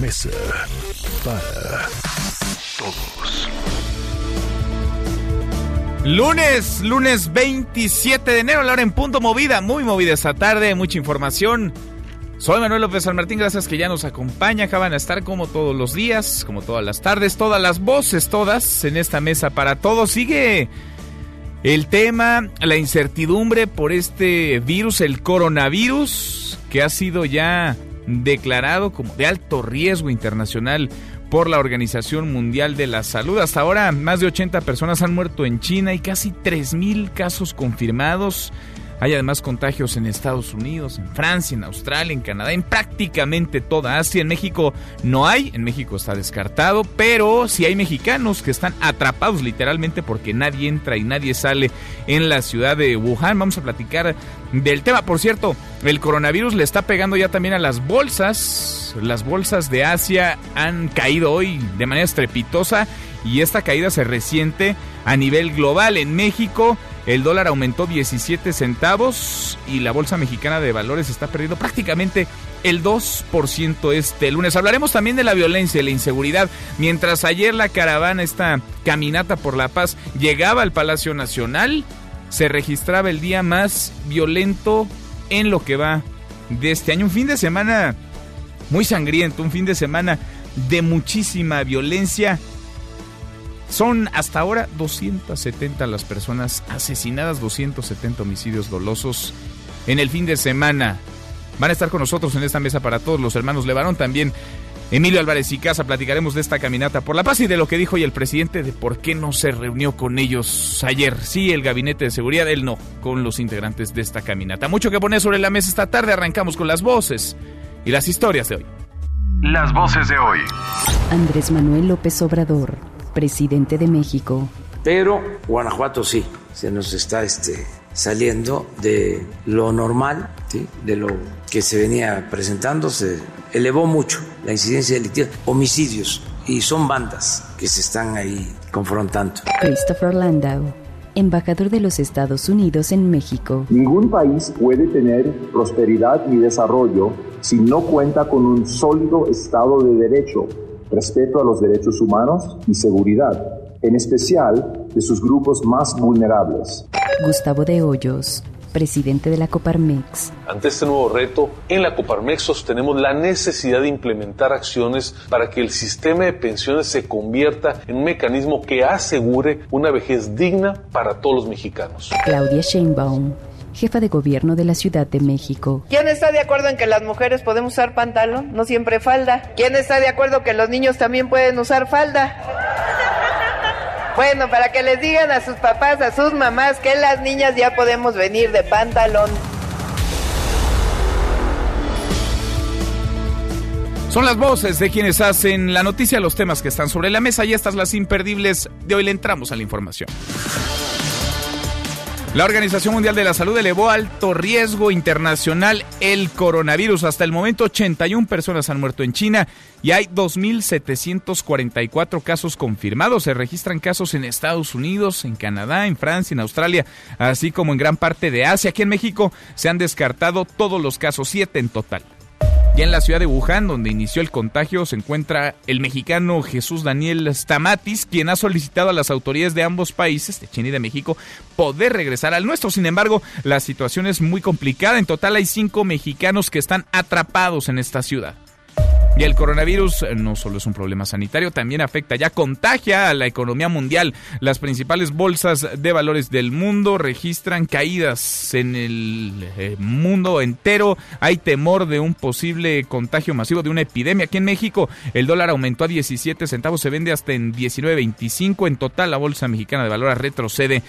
Mesa para Todos. Lunes, lunes 27 de enero, la hora en punto movida, muy movida esta tarde, mucha información. Soy Manuel López San Martín, gracias que ya nos acompaña, acaban de estar como todos los días, como todas las tardes, todas las voces, todas en esta mesa para todos. Sigue el tema, la incertidumbre por este virus, el coronavirus, que ha sido ya declarado como de alto riesgo internacional por la Organización Mundial de la Salud. Hasta ahora, más de 80 personas han muerto en China y casi 3.000 casos confirmados. Hay además contagios en Estados Unidos, en Francia, en Australia, en Canadá, en prácticamente toda Asia. En México no hay, en México está descartado, pero sí hay mexicanos que están atrapados literalmente porque nadie entra y nadie sale en la ciudad de Wuhan. Vamos a platicar del tema. Por cierto, el coronavirus le está pegando ya también a las bolsas. Las bolsas de Asia han caído hoy de manera estrepitosa y esta caída se resiente a nivel global. En México el dólar aumentó 17 centavos y la bolsa mexicana de valores está perdiendo prácticamente el 2% este lunes. Hablaremos también de la violencia y la inseguridad. Mientras ayer la caravana, esta caminata por la paz, llegaba al Palacio Nacional, se registraba el día más violento en lo que va de este año. Un fin de semana muy sangriento, un fin de semana de muchísima violencia. Son hasta ahora 270 las personas asesinadas, 270 homicidios dolosos en el fin de semana. Van a estar con nosotros en esta mesa para todos los hermanos Levarón también. Emilio Álvarez y Casa, platicaremos de esta caminata por la paz y de lo que dijo hoy el presidente de por qué no se reunió con ellos ayer. Sí, el gabinete de seguridad, él no, con los integrantes de esta caminata. Mucho que poner sobre la mesa esta tarde, arrancamos con las voces y las historias de hoy. Las voces de hoy. Andrés Manuel López Obrador, presidente de México. Pero Guanajuato sí, se nos está este, saliendo de lo normal, ¿sí? de lo que se venía presentando, se elevó mucho la incidencia delictiva, homicidios, y son bandas que se están ahí confrontando. Christopher Landau, embajador de los Estados Unidos en México. Ningún país puede tener prosperidad ni desarrollo si no cuenta con un sólido Estado de Derecho, respeto a los derechos humanos y seguridad, en especial de sus grupos más vulnerables. Gustavo de Hoyos, presidente de la Coparmex. Ante este nuevo reto, en la Coparmex sostenemos la necesidad de implementar acciones para que el sistema de pensiones se convierta en un mecanismo que asegure una vejez digna para todos los mexicanos. Claudia Sheinbaum, jefa de gobierno de la Ciudad de México. ¿Quién está de acuerdo en que las mujeres podemos usar pantalón, no siempre falda? ¿Quién está de acuerdo que los niños también pueden usar falda? Bueno, para que les digan a sus papás, a sus mamás, que las niñas ya podemos venir de pantalón. Son las voces de quienes hacen la noticia, los temas que están sobre la mesa y estas las imperdibles de hoy le entramos a la información. La Organización Mundial de la Salud elevó alto riesgo internacional el coronavirus. Hasta el momento 81 personas han muerto en China y hay 2.744 casos confirmados. Se registran casos en Estados Unidos, en Canadá, en Francia, en Australia, así como en gran parte de Asia. Aquí en México se han descartado todos los casos, siete en total. Ya en la ciudad de Wuhan, donde inició el contagio, se encuentra el mexicano Jesús Daniel Stamatis, quien ha solicitado a las autoridades de ambos países, de China y de México, poder regresar al nuestro. Sin embargo, la situación es muy complicada. En total hay cinco mexicanos que están atrapados en esta ciudad. Y el coronavirus no solo es un problema sanitario, también afecta, ya contagia a la economía mundial. Las principales bolsas de valores del mundo registran caídas en el eh, mundo entero. Hay temor de un posible contagio masivo de una epidemia. Aquí en México el dólar aumentó a 17 centavos, se vende hasta en 19.25. En total la bolsa mexicana de valores retrocede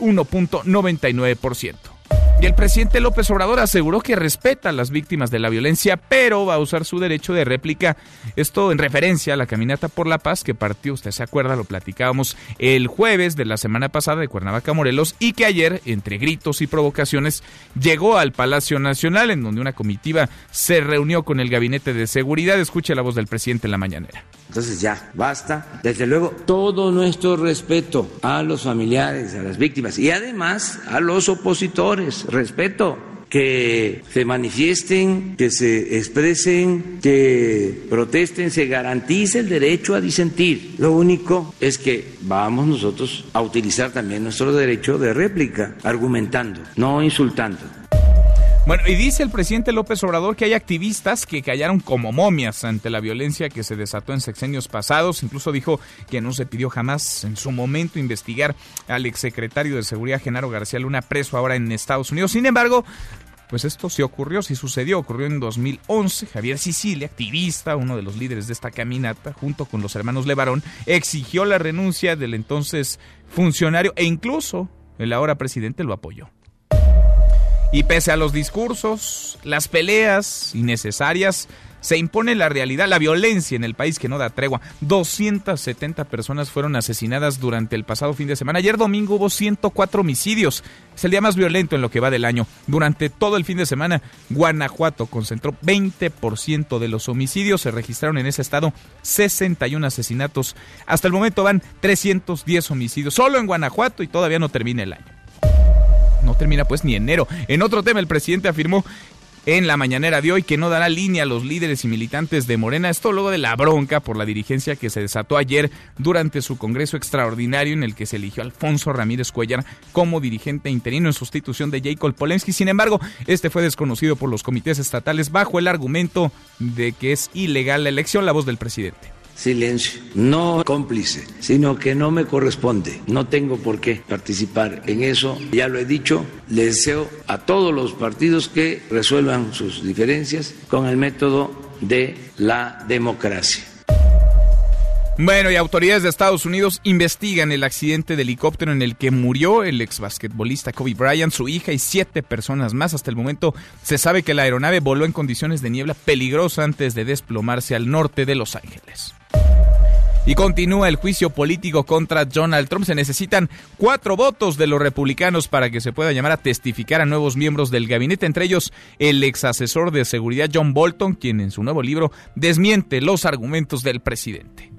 1.99%. Y el presidente López Obrador aseguró que respeta a las víctimas de la violencia, pero va a usar su derecho de réplica. Esto en referencia a la caminata por la paz que partió, usted se acuerda, lo platicábamos el jueves de la semana pasada de Cuernavaca, Morelos, y que ayer, entre gritos y provocaciones, llegó al Palacio Nacional, en donde una comitiva se reunió con el gabinete de seguridad. Escuche la voz del presidente en la mañanera. Entonces ya, basta. Desde luego, todo nuestro respeto a los familiares, a las víctimas y además a los opositores. Respeto que se manifiesten, que se expresen, que protesten, se garantice el derecho a disentir. Lo único es que vamos nosotros a utilizar también nuestro derecho de réplica, argumentando, no insultando. Bueno, y dice el presidente López Obrador que hay activistas que callaron como momias ante la violencia que se desató en sexenios pasados. Incluso dijo que no se pidió jamás en su momento investigar al exsecretario de Seguridad Genaro García Luna preso ahora en Estados Unidos. Sin embargo, pues esto sí ocurrió, sí sucedió, ocurrió en 2011. Javier Sicilia, activista, uno de los líderes de esta caminata, junto con los hermanos Levarón, exigió la renuncia del entonces funcionario e incluso el ahora presidente lo apoyó. Y pese a los discursos, las peleas innecesarias, se impone la realidad, la violencia en el país que no da tregua. 270 personas fueron asesinadas durante el pasado fin de semana. Ayer domingo hubo 104 homicidios. Es el día más violento en lo que va del año. Durante todo el fin de semana, Guanajuato concentró 20% de los homicidios. Se registraron en ese estado 61 asesinatos. Hasta el momento van 310 homicidios solo en Guanajuato y todavía no termina el año no termina pues ni enero. En otro tema, el presidente afirmó en la mañanera de hoy que no dará línea a los líderes y militantes de Morena. Esto luego de la bronca por la dirigencia que se desató ayer durante su congreso extraordinario en el que se eligió Alfonso Ramírez Cuellar como dirigente interino en sustitución de Jacob Polensky. Sin embargo, este fue desconocido por los comités estatales bajo el argumento de que es ilegal la elección. La voz del presidente silencio, no cómplice, sino que no me corresponde. No tengo por qué participar en eso. Ya lo he dicho, le deseo a todos los partidos que resuelvan sus diferencias con el método de la democracia. Bueno, y autoridades de Estados Unidos investigan el accidente de helicóptero en el que murió el ex basquetbolista Kobe Bryant, su hija y siete personas más. Hasta el momento se sabe que la aeronave voló en condiciones de niebla peligrosa antes de desplomarse al norte de Los Ángeles. Y continúa el juicio político contra Donald Trump. Se necesitan cuatro votos de los republicanos para que se pueda llamar a testificar a nuevos miembros del gabinete, entre ellos el ex asesor de seguridad John Bolton, quien en su nuevo libro desmiente los argumentos del presidente.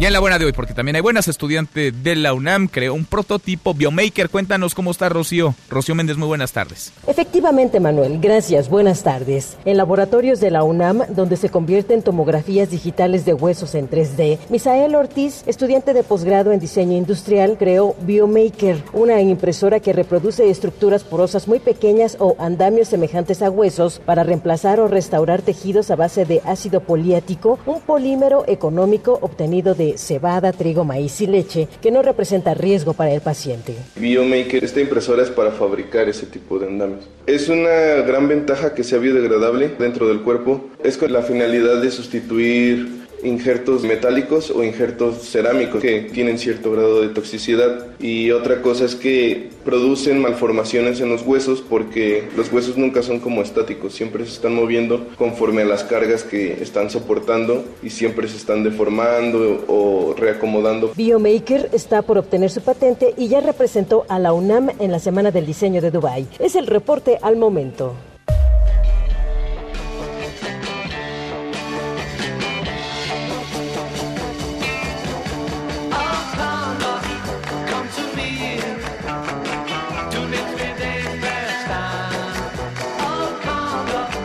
Y en la buena de hoy, porque también hay buenas estudiantes de la UNAM, creó un prototipo Biomaker. Cuéntanos cómo está Rocío. Rocío Méndez, muy buenas tardes. Efectivamente, Manuel, gracias, buenas tardes. En laboratorios de la UNAM, donde se convierten tomografías digitales de huesos en 3D, Misael Ortiz, estudiante de posgrado en diseño industrial, creó Biomaker, una impresora que reproduce estructuras porosas muy pequeñas o andamios semejantes a huesos para reemplazar o restaurar tejidos a base de ácido poliético, un polímero económico obtenido de cebada, trigo, maíz y leche que no representa riesgo para el paciente. Biomaker, esta impresora es para fabricar ese tipo de andamios. Es una gran ventaja que sea biodegradable dentro del cuerpo. Es con la finalidad de sustituir injertos metálicos o injertos cerámicos que tienen cierto grado de toxicidad y otra cosa es que producen malformaciones en los huesos porque los huesos nunca son como estáticos, siempre se están moviendo conforme a las cargas que están soportando y siempre se están deformando o reacomodando. Biomaker está por obtener su patente y ya representó a la UNAM en la Semana del Diseño de Dubai. Es el reporte al momento.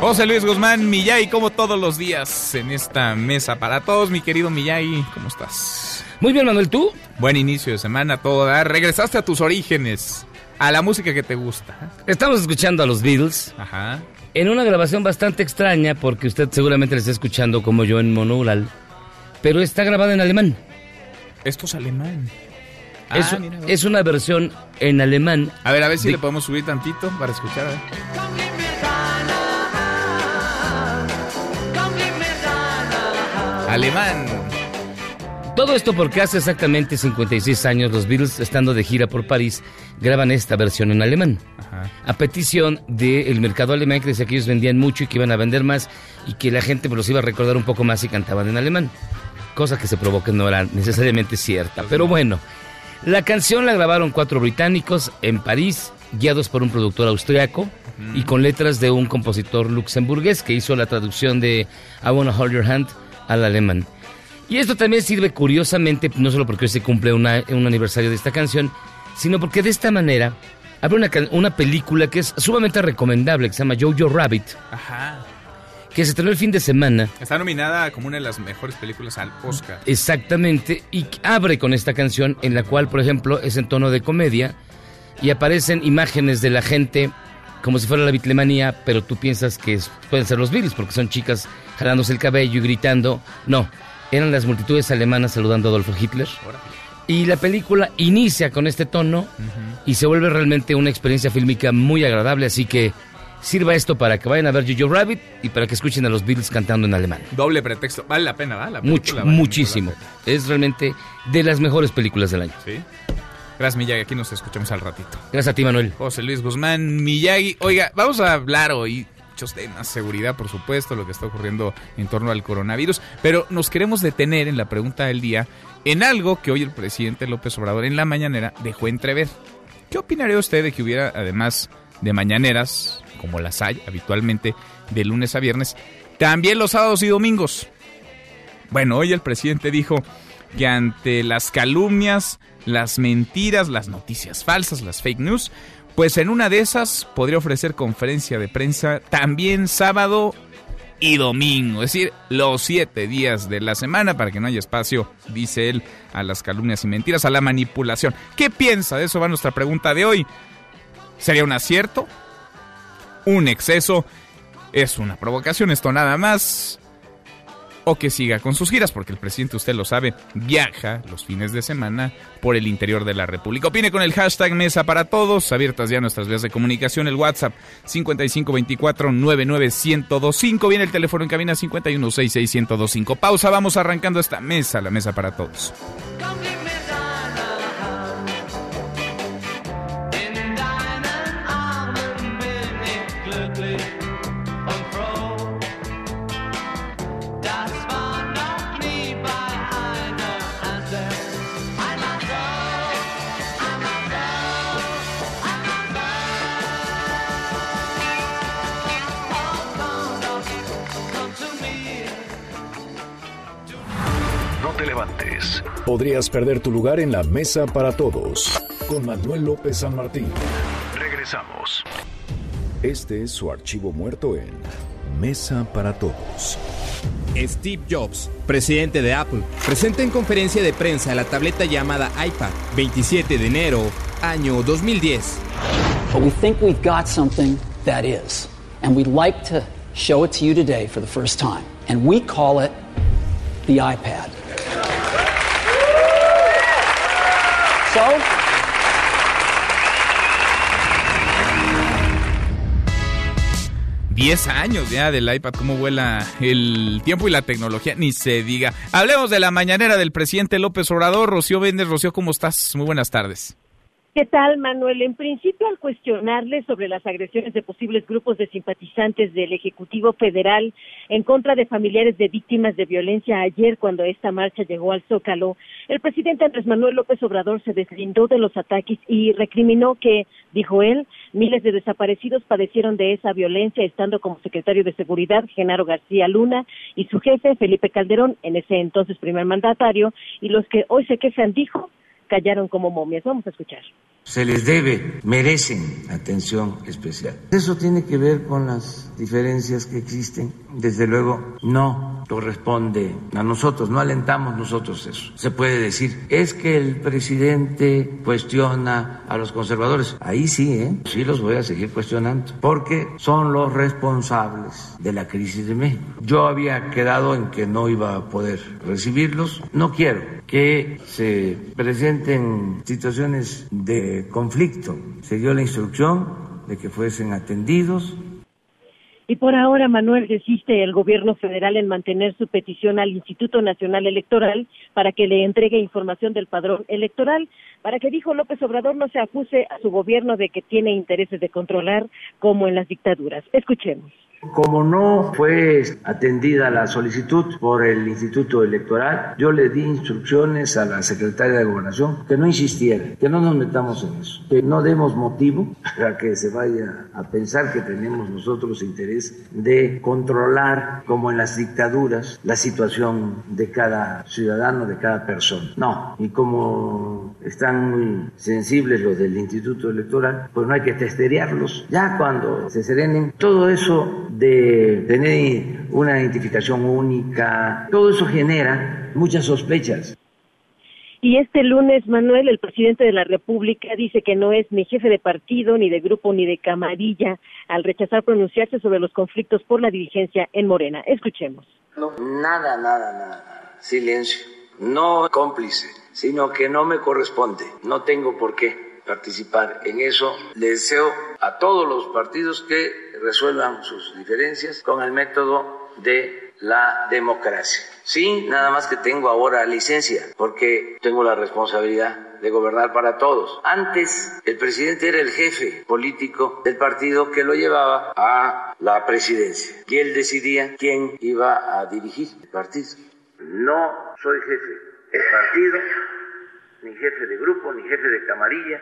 José Luis Guzmán Millay, como todos los días en esta mesa para todos. Mi querido Millay, ¿cómo estás? Muy bien, Manuel, ¿tú? Buen inicio de semana, toda. Regresaste a tus orígenes, a la música que te gusta. Estamos escuchando a los Beatles. Ajá. En una grabación bastante extraña, porque usted seguramente la está escuchando como yo en monoural, pero está grabada en alemán. Esto es alemán. es, ah, es, una versión en alemán. A ver, a ver si le podemos subir tantito para escuchar. A ver. Alemán. Todo esto porque hace exactamente 56 años los Beatles, estando de gira por París, graban esta versión en alemán. A petición del mercado alemán que decía que ellos vendían mucho y que iban a vender más y que la gente pues, los iba a recordar un poco más si cantaban en alemán. Cosa que se probó que no era necesariamente cierta. Pero bueno, la canción la grabaron cuatro británicos en París, guiados por un productor austriaco y con letras de un compositor luxemburgués que hizo la traducción de I Wanna Hold Your Hand al alemán. Y esto también sirve curiosamente, no solo porque hoy se cumple un aniversario de esta canción, sino porque de esta manera abre una, una película que es sumamente recomendable, que se llama Jojo Rabbit. Ajá. Que se estrenó el fin de semana. Está nominada como una de las mejores películas al Oscar. Exactamente. Y abre con esta canción, en la cual, por ejemplo, es en tono de comedia. Y aparecen imágenes de la gente como si fuera la bitlemanía, pero tú piensas que pueden ser los Beatles, porque son chicas jalándose el cabello y gritando. No, eran las multitudes alemanas saludando a Adolfo Hitler. Y la película inicia con este tono y se vuelve realmente una experiencia fílmica muy agradable, así que sirva esto para que vayan a ver Jojo Rabbit y para que escuchen a los Beatles cantando en alemán. Doble pretexto, vale la pena, ¿vale? Mucho, muchísimo. Es realmente de las mejores películas del año. Sí. Gracias, Miyagi. Aquí nos escuchamos al ratito. Gracias a ti, Manuel. José Luis Guzmán, Miyagi. Oiga, vamos a hablar hoy muchos temas, seguridad por supuesto, lo que está ocurriendo en torno al coronavirus, pero nos queremos detener en la pregunta del día en algo que hoy el presidente López Obrador en la mañanera dejó entrever. ¿Qué opinaría usted de que hubiera, además de mañaneras, como las hay habitualmente, de lunes a viernes, también los sábados y domingos? Bueno, hoy el presidente dijo que ante las calumnias, las mentiras, las noticias falsas, las fake news, pues en una de esas podría ofrecer conferencia de prensa también sábado y domingo, es decir, los siete días de la semana para que no haya espacio, dice él, a las calumnias y mentiras, a la manipulación. ¿Qué piensa? De eso va nuestra pregunta de hoy. ¿Sería un acierto? ¿Un exceso? ¿Es una provocación esto nada más? O que siga con sus giras, porque el presidente, usted lo sabe, viaja los fines de semana por el interior de la República. Opine con el hashtag Mesa para Todos, abiertas ya nuestras vías de comunicación, el WhatsApp 5524-99125, viene el teléfono en cabina 5166125. Pausa, vamos arrancando esta mesa, la Mesa para Todos. Podrías perder tu lugar en la mesa para todos. Con Manuel López San Martín. Regresamos. Este es su archivo muerto en Mesa para Todos. Steve Jobs, presidente de Apple, presenta en conferencia de prensa la tableta llamada iPad, 27 de enero, año 2010. But we think we've got something that is, and we'd like to show it to you today for the first time. And we call it the iPad. 10 años ya del iPad, cómo vuela el tiempo y la tecnología, ni se diga. Hablemos de la mañanera del presidente López Obrador. Rocío Méndez, Rocío, ¿cómo estás? Muy buenas tardes. ¿Qué tal, Manuel? En principio, al cuestionarle sobre las agresiones de posibles grupos de simpatizantes del Ejecutivo Federal en contra de familiares de víctimas de violencia ayer cuando esta marcha llegó al Zócalo, el presidente Andrés Manuel López Obrador se deslindó de los ataques y recriminó que, dijo él, miles de desaparecidos padecieron de esa violencia estando como secretario de Seguridad Genaro García Luna y su jefe Felipe Calderón, en ese entonces primer mandatario, y los que hoy se quejan, dijo, callaron como momias. Vamos a escuchar se les debe, merecen atención especial. Eso tiene que ver con las diferencias que existen. Desde luego, no corresponde a nosotros, no alentamos nosotros eso. Se puede decir, es que el presidente cuestiona a los conservadores. Ahí sí, ¿eh? Sí los voy a seguir cuestionando, porque son los responsables de la crisis de México. Yo había quedado en que no iba a poder recibirlos. No quiero que se presenten situaciones de conflicto. Se dio la instrucción de que fuesen atendidos. Y por ahora, Manuel, desiste el gobierno federal en mantener su petición al Instituto Nacional Electoral para que le entregue información del padrón electoral, para que, dijo López Obrador, no se acuse a su gobierno de que tiene intereses de controlar como en las dictaduras. Escuchemos. Como no fue atendida la solicitud por el Instituto Electoral, yo le di instrucciones a la secretaria de Gobernación que no insistiera, que no nos metamos en eso, que no demos motivo para que se vaya a pensar que tenemos nosotros interés de controlar, como en las dictaduras, la situación de cada ciudadano, de cada persona. No, y como están muy sensibles los del Instituto Electoral, pues no hay que testerearlos. Ya cuando se serenen, todo eso de tener una identificación única, todo eso genera muchas sospechas. Y este lunes, Manuel, el presidente de la República dice que no es ni jefe de partido, ni de grupo, ni de camarilla, al rechazar pronunciarse sobre los conflictos por la dirigencia en Morena. Escuchemos. nada, nada, nada. Silencio. No cómplice, sino que no me corresponde. No tengo por qué participar en eso. Le deseo a todos los partidos que resuelvan sus diferencias con el método de la democracia. Sí, nada más que tengo ahora licencia, porque tengo la responsabilidad de gobernar para todos. Antes el presidente era el jefe político del partido que lo llevaba a la presidencia y él decidía quién iba a dirigir el partido. No soy jefe de partido, ni jefe de grupo, ni jefe de camarilla.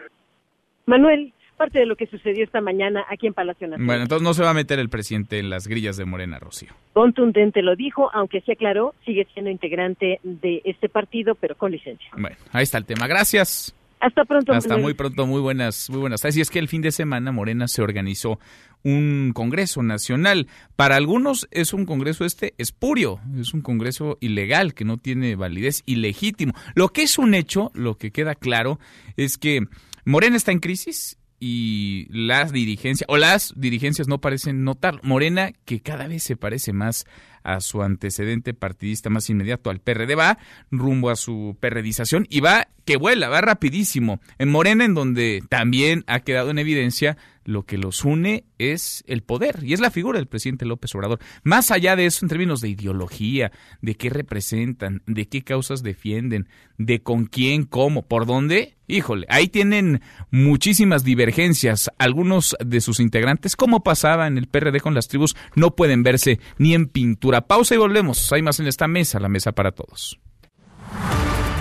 Manuel, parte de lo que sucedió esta mañana aquí en Palacio Nacional. Bueno, entonces no se va a meter el presidente en las grillas de Morena, Rocío. Contundente lo dijo, aunque se aclaró, sigue siendo integrante de este partido, pero con licencia. Bueno, ahí está el tema. Gracias. Hasta pronto. Hasta muy pronto, muy buenas, muy buenas tardes. Y es que el fin de semana Morena se organizó un Congreso Nacional. Para algunos es un Congreso este espurio, es un Congreso ilegal que no tiene validez, ilegítimo. Lo que es un hecho, lo que queda claro, es que Morena está en crisis y las dirigencias, o las dirigencias no parecen notar. Morena, que cada vez se parece más a su antecedente partidista más inmediato, al PRD, va rumbo a su perredización y va que vuela, va rapidísimo. En Morena, en donde también ha quedado en evidencia lo que los une es el poder y es la figura del presidente López Obrador. Más allá de eso, en términos de ideología, de qué representan, de qué causas defienden, de con quién, cómo, por dónde, híjole, ahí tienen muchísimas divergencias. Algunos de sus integrantes, como pasaba en el PRD con las tribus, no pueden verse ni en pintura. Pausa y volvemos. Hay más en esta mesa, la mesa para todos.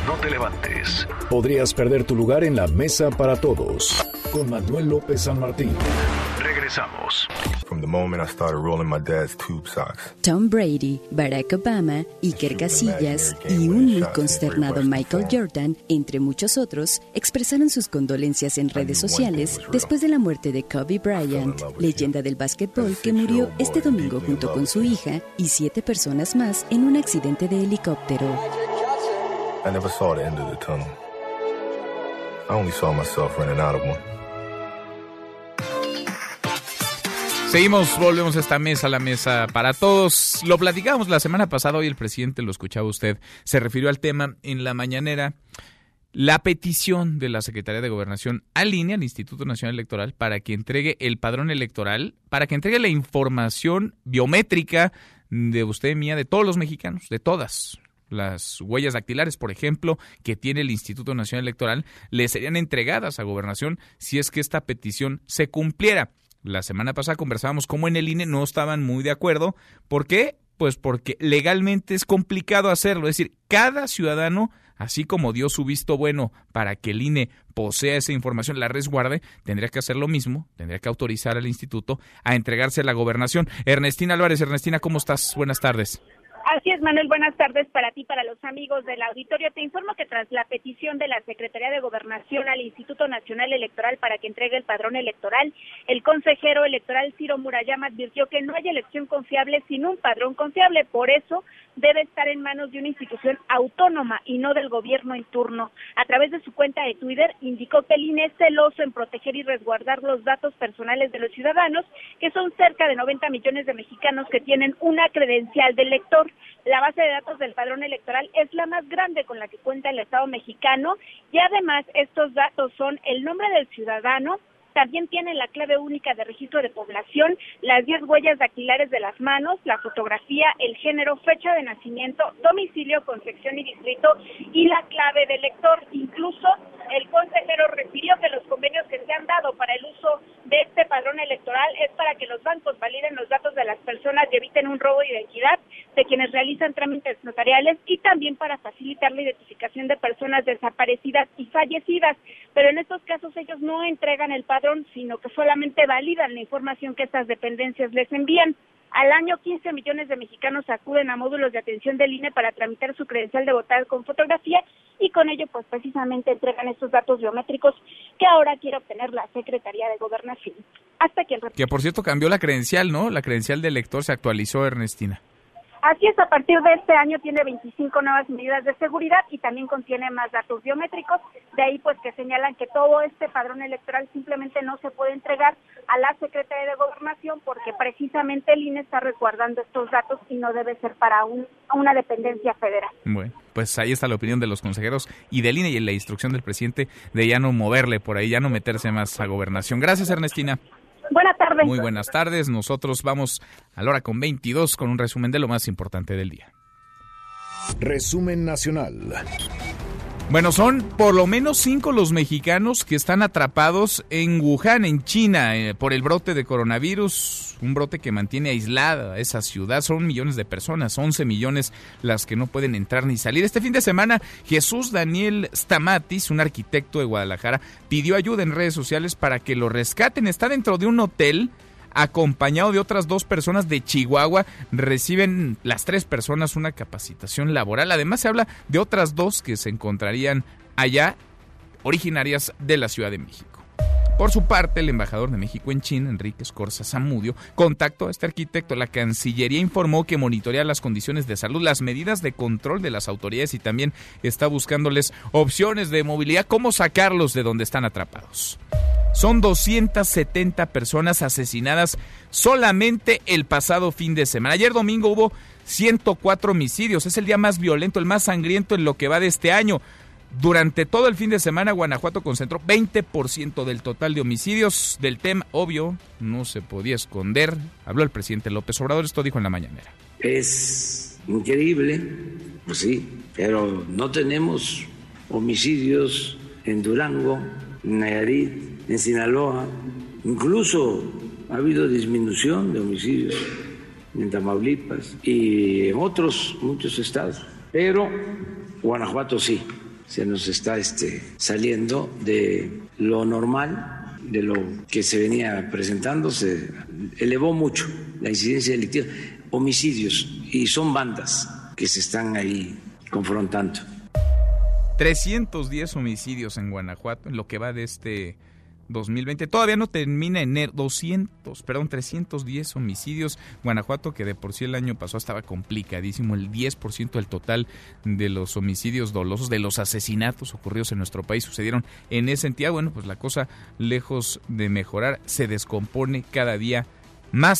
No te levantes. Podrías perder tu lugar en la mesa para todos. Con Manuel López San Martín. Regresamos. From the moment I started rolling my dad's tube socks. Tom Brady, Barack Obama, Iker Casillas y un muy consternado Michael Jordan, entre muchos otros, expresaron sus condolencias en redes sociales después de la muerte de Kobe Bryant, leyenda del básquetbol que murió este domingo junto con su hija y siete personas más en un accidente de helicóptero. I never saw the end of the tunnel. I only saw myself running out of one. Seguimos, volvemos a esta mesa, la mesa para todos. Lo platicábamos la semana pasada, hoy el presidente lo escuchaba usted, se refirió al tema en la mañanera. La petición de la Secretaría de Gobernación al INE, al Instituto Nacional Electoral, para que entregue el padrón electoral, para que entregue la información biométrica de usted, mía, de todos los mexicanos, de todas, las huellas dactilares, por ejemplo, que tiene el Instituto Nacional Electoral, le serían entregadas a gobernación si es que esta petición se cumpliera. La semana pasada conversábamos cómo en el INE no estaban muy de acuerdo. ¿Por qué? Pues porque legalmente es complicado hacerlo. Es decir, cada ciudadano, así como dio su visto bueno para que el INE posea esa información, la resguarde, tendría que hacer lo mismo, tendría que autorizar al instituto a entregarse a la gobernación. Ernestina Álvarez, Ernestina, ¿cómo estás? Buenas tardes. Así es, Manuel. Buenas tardes para ti, para los amigos del auditorio. Te informo que tras la petición de la Secretaría de Gobernación al Instituto Nacional Electoral para que entregue el padrón electoral, el consejero electoral Ciro Murayama advirtió que no hay elección confiable sin un padrón confiable. Por eso debe estar en manos de una institución autónoma y no del gobierno en turno. A través de su cuenta de Twitter indicó que el INE es celoso en proteger y resguardar los datos personales de los ciudadanos, que son cerca de 90 millones de mexicanos que tienen una credencial de elector. La base de datos del padrón electoral es la más grande con la que cuenta el Estado mexicano y además estos datos son el nombre del ciudadano, También tiene la clave única de registro de población, las 10 huellas dactilares de las manos, la fotografía, el género, fecha de nacimiento, domicilio, sección y distrito y la clave del lector. Incluso el consejero refirió que los convenios que se han dado para el uso de este padrón electoral es para que los bancos validen los datos de las personas y eviten un robo de identidad de quienes realizan trámites notariales y también para facilitar la identificación de personas desaparecidas y fallecidas. Pero en estos casos ellos no entregan el padrón, sino que solamente validan la información que estas dependencias les envían. Al año, 15 millones de mexicanos acuden a módulos de atención del INE para tramitar su credencial de votar con fotografía y con ello, pues precisamente entregan estos datos biométricos que ahora quiere obtener la Secretaría de Gobernación. Hasta que... Que por cierto cambió la credencial, ¿no? La credencial del elector se actualizó, Ernestina. Así es, a partir de este año tiene 25 nuevas medidas de seguridad y también contiene más datos biométricos. De ahí pues que señalan que todo este padrón electoral simplemente no se puede entregar a la Secretaría de Gobernación porque precisamente el INE está resguardando estos datos y no debe ser para un, una dependencia federal. Bueno, pues ahí está la opinión de los consejeros y del INE y la instrucción del presidente de ya no moverle por ahí, ya no meterse más a gobernación. Gracias, Ernestina. Buenas tardes. Muy buenas tardes. Nosotros vamos a la hora con 22 con un resumen de lo más importante del día. Resumen nacional. Bueno, son por lo menos cinco los mexicanos que están atrapados en Wuhan, en China, eh, por el brote de coronavirus, un brote que mantiene aislada esa ciudad. Son millones de personas, 11 millones las que no pueden entrar ni salir. Este fin de semana, Jesús Daniel Stamatis, un arquitecto de Guadalajara, pidió ayuda en redes sociales para que lo rescaten. Está dentro de un hotel acompañado de otras dos personas de Chihuahua. Reciben las tres personas una capacitación laboral. Además se habla de otras dos que se encontrarían allá, originarias de la Ciudad de México. Por su parte, el embajador de México en China, Enrique Escorza Zamudio, contactó a este arquitecto. La Cancillería informó que monitorea las condiciones de salud, las medidas de control de las autoridades y también está buscándoles opciones de movilidad, cómo sacarlos de donde están atrapados. Son 270 personas asesinadas solamente el pasado fin de semana. Ayer domingo hubo 104 homicidios. Es el día más violento, el más sangriento en lo que va de este año. Durante todo el fin de semana, Guanajuato concentró 20% del total de homicidios. Del tema, obvio, no se podía esconder. Habló el presidente López Obrador, esto dijo en la mañanera. Es increíble, pues sí, pero no tenemos homicidios en Durango, en Nayarit, en Sinaloa. Incluso ha habido disminución de homicidios en Tamaulipas y en otros muchos estados. Pero Guanajuato sí se nos está este, saliendo de lo normal, de lo que se venía presentando, se elevó mucho la incidencia delictiva, homicidios, y son bandas que se están ahí confrontando. 310 homicidios en Guanajuato, en lo que va de este 2020. Todavía no termina enero. 200, perdón, 310 homicidios. Guanajuato, que de por sí el año pasado estaba complicadísimo. El 10% del total de los homicidios dolosos, de los asesinatos ocurridos en nuestro país, sucedieron en ese sentido. Bueno, pues la cosa, lejos de mejorar, se descompone cada día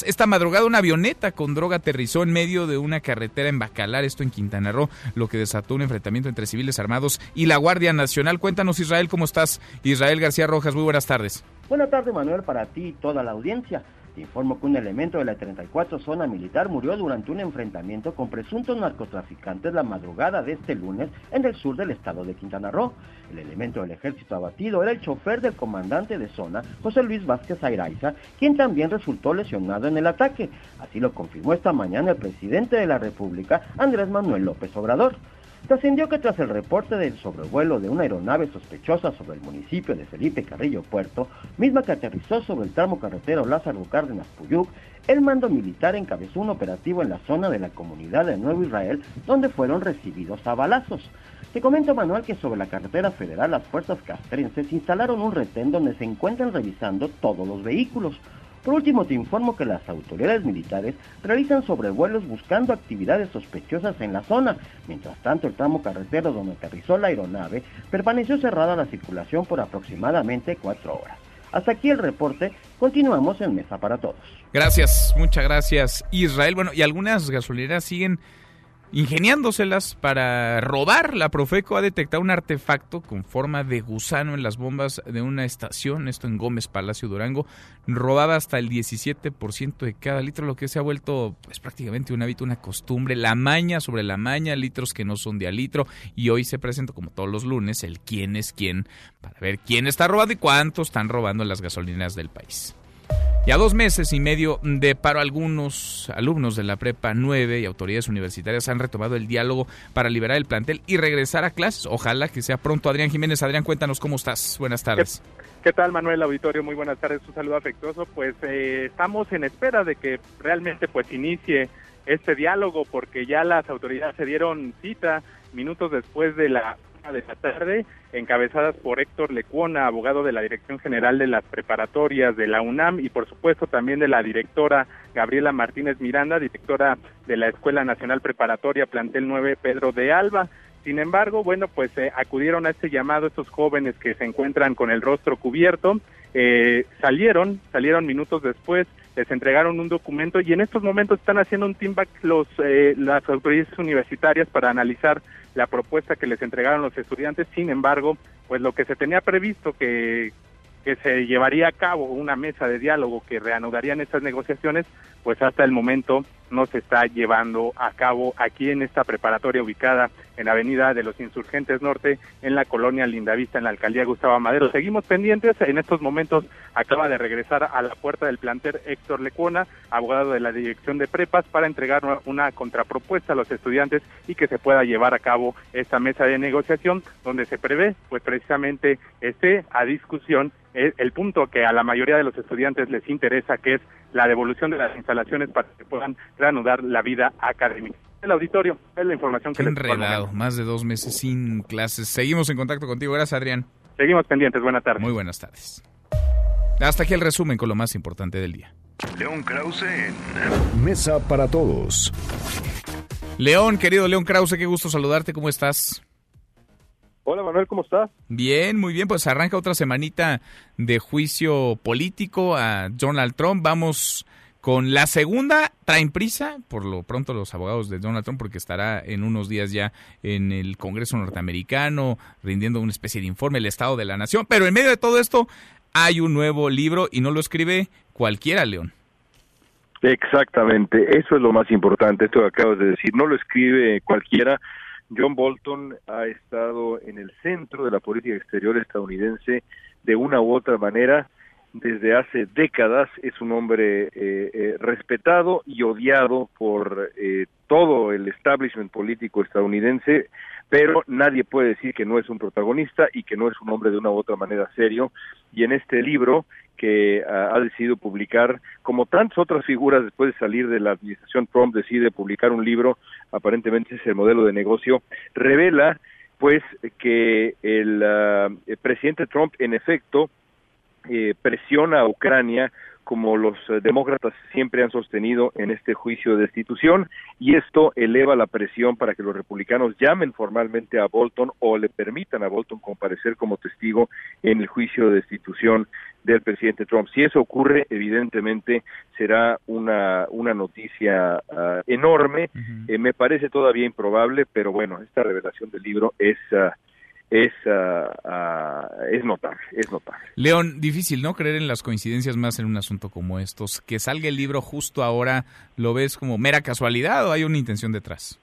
esta madrugada una avioneta con droga aterrizó en medio de una carretera en Bacalar, esto en Quintana Roo, lo que desató un enfrentamiento entre civiles armados y la Guardia Nacional. Cuéntanos Israel, ¿cómo estás? Israel García Rojas, muy buenas tardes. Buenas tardes Manuel, para ti y toda la audiencia. Te informo que un elemento de la 34 zona militar murió durante un enfrentamiento con presuntos narcotraficantes la madrugada de este lunes en el sur del estado de Quintana Roo. El elemento del ejército abatido era el chofer del comandante de zona, José Luis Vázquez Airaiza, quien también resultó lesionado en el ataque. Así lo confirmó esta mañana el presidente de la República, Andrés Manuel López Obrador. Trascendió que tras el reporte del sobrevuelo de una aeronave sospechosa sobre el municipio de Felipe Carrillo Puerto, misma que aterrizó sobre el tramo carretero Lázaro Cárdenas Puyuc, el mando militar encabezó un operativo en la zona de la comunidad de Nuevo Israel, donde fueron recibidos a balazos. Te comento, Manuel, que sobre la carretera federal las fuerzas castrenses instalaron un retén donde se encuentran revisando todos los vehículos. Por último, te informo que las autoridades militares realizan sobrevuelos buscando actividades sospechosas en la zona. Mientras tanto, el tramo carretero donde aterrizó la aeronave permaneció cerrada a la circulación por aproximadamente cuatro horas. Hasta aquí el reporte. Continuamos en Mesa para Todos. Gracias, muchas gracias Israel. Bueno, y algunas gasolineras siguen ingeniándoselas para robar. La Profeco ha detectado un artefacto con forma de gusano en las bombas de una estación, esto en Gómez Palacio Durango, robaba hasta el 17% de cada litro, lo que se ha vuelto pues, prácticamente un hábito, una costumbre, la maña sobre la maña, litros que no son de a litro, y hoy se presenta como todos los lunes el quién es quién para ver quién está robando y cuánto están robando en las gasolineras del país. Ya dos meses y medio de paro, algunos alumnos de la Prepa 9 y autoridades universitarias han retomado el diálogo para liberar el plantel y regresar a clases. Ojalá que sea pronto. Adrián Jiménez, Adrián, cuéntanos cómo estás. Buenas tardes. ¿Qué, tal, Manuel Auditorio? Muy buenas tardes. Un saludo afectuoso. Pues eh, estamos en espera de que realmente pues inicie este diálogo porque ya las autoridades se dieron cita minutos después de la de la tarde, encabezadas por Héctor Lecuona, abogado de la Dirección General de las Preparatorias de la UNAM y por supuesto también de la directora Gabriela Martínez Miranda, directora de la Escuela Nacional Preparatoria Plantel 9 Pedro de Alba. Sin embargo, bueno, pues eh, acudieron a este llamado estos jóvenes que se encuentran con el rostro cubierto, eh, salieron, salieron minutos después, les entregaron un documento y en estos momentos están haciendo un team back los, eh, las autoridades universitarias para analizar la propuesta que les entregaron los estudiantes. Sin embargo, pues lo que se tenía previsto que, que se llevaría a cabo una mesa de diálogo que reanudarían estas negociaciones, pues hasta el momento no se está llevando a cabo aquí en esta preparatoria ubicada en Avenida de los Insurgentes Norte, en la colonia Lindavista, en la alcaldía Gustavo Madero. Seguimos pendientes, en estos momentos acaba de regresar a la puerta del planter Héctor Lecuona, abogado de la Dirección de Prepas, para entregar una contrapropuesta a los estudiantes y que se pueda llevar a cabo esta mesa de negociación, donde se prevé, pues precisamente esté a discusión el punto que a la mayoría de los estudiantes les interesa, que es la devolución de las instalaciones para que puedan reanudar la vida académica. El auditorio es la información que enredado, más de dos meses sin clases. Seguimos en contacto contigo. Gracias, Adrián. Seguimos pendientes. Buenas tardes. Muy buenas tardes. Hasta aquí el resumen con lo más importante del día. León Krause en Mesa para Todos. León, querido León Krause, qué gusto saludarte. ¿Cómo estás? Hola Manuel, ¿cómo estás? Bien, muy bien, pues arranca otra semanita de juicio político a Donald Trump. Vamos con la segunda, traen prisa, por lo pronto los abogados de Donald Trump, porque estará en unos días ya en el Congreso norteamericano rindiendo una especie de informe, el Estado de la Nación. Pero en medio de todo esto hay un nuevo libro y no lo escribe cualquiera, León. Exactamente, eso es lo más importante, esto que acabas de decir, no lo escribe cualquiera, John Bolton ha estado en el centro de la política exterior estadounidense de una u otra manera desde hace décadas. Es un hombre eh, eh, respetado y odiado por eh, todo el establishment político estadounidense, pero nadie puede decir que no es un protagonista y que no es un hombre de una u otra manera serio. Y en este libro que uh, ha decidido publicar, como tantas otras figuras después de salir de la administración Trump, decide publicar un libro, aparentemente es el modelo de negocio, revela pues que el, uh, el presidente Trump en efecto eh, presiona a Ucrania como los eh, demócratas siempre han sostenido en este juicio de destitución y esto eleva la presión para que los republicanos llamen formalmente a Bolton o le permitan a Bolton comparecer como testigo en el juicio de destitución del presidente Trump. Si eso ocurre, evidentemente será una, una noticia uh, enorme. Uh -huh. eh, me parece todavía improbable, pero bueno, esta revelación del libro es... Uh, es, uh, uh, es notable, es notable. León, difícil, ¿no? Creer en las coincidencias más en un asunto como estos. Que salga el libro justo ahora, ¿lo ves como mera casualidad o hay una intención detrás?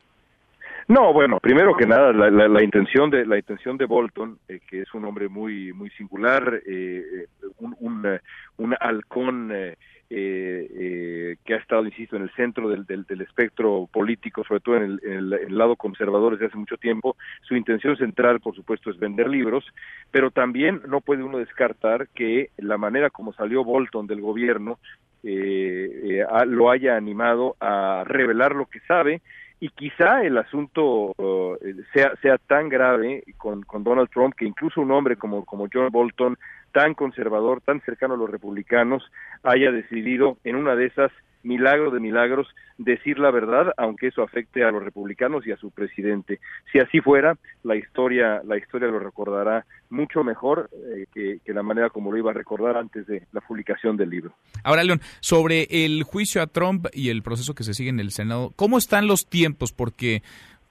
No, bueno, primero que nada, la, la, la intención de la intención de Bolton, eh, que es un hombre muy muy singular, eh, un, un, un halcón eh, eh, eh, que ha estado, insisto, en el centro del, del, espectro político, sobre todo en el, en, el, lado conservador desde hace mucho tiempo. Su intención central, por supuesto, es vender libros, pero también no puede uno descartar que la manera como salió Bolton del gobierno eh, lo haya animado a revelar lo que sabe y quizá el asunto uh, sea sea tan grave con, con Donald Trump que incluso un hombre como como John Bolton tan conservador, tan cercano a los republicanos, haya decidido en una de esas milagro de milagros decir la verdad, aunque eso afecte a los republicanos y a su presidente. Si así fuera, la historia, la historia lo recordará mucho mejor eh, que, que, la manera como lo iba a recordar antes de la publicación del libro. Ahora, León, sobre el juicio a Trump y el proceso que se sigue en el Senado, ¿cómo están los tiempos? Porque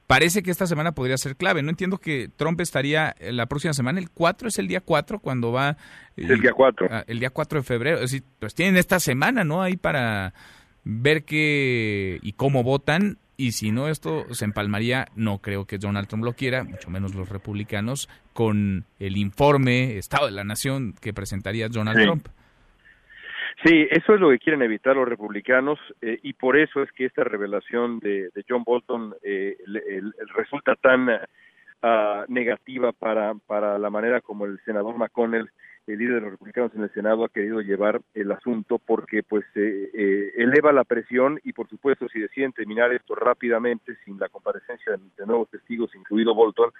parece que esta semana podría ser clave. No entiendo que Trump estaría la próxima semana, el 4 es el día 4 cuando va... el día 4. Ah, el día 4 de febrero. Es decir, pues tienen esta semana, ¿no? Ahí para ver qué y cómo votan. Y si no, esto se empalmaría, no creo que Donald Trump lo quiera, mucho menos los republicanos, con el informe Estado de la Nación que presentaría Donald Trump. Sí, eso es lo que quieren evitar los republicanos eh, y por eso es que esta revelación de, John Bolton eh, resulta tan ah, negativa para, para la manera como el senador McConnell, el líder de los republicanos en el Senado, ha querido llevar el asunto porque pues eh, eleva la presión y por supuesto si deciden terminar esto rápidamente sin la comparecencia de nuevos testigos, incluido Bolton,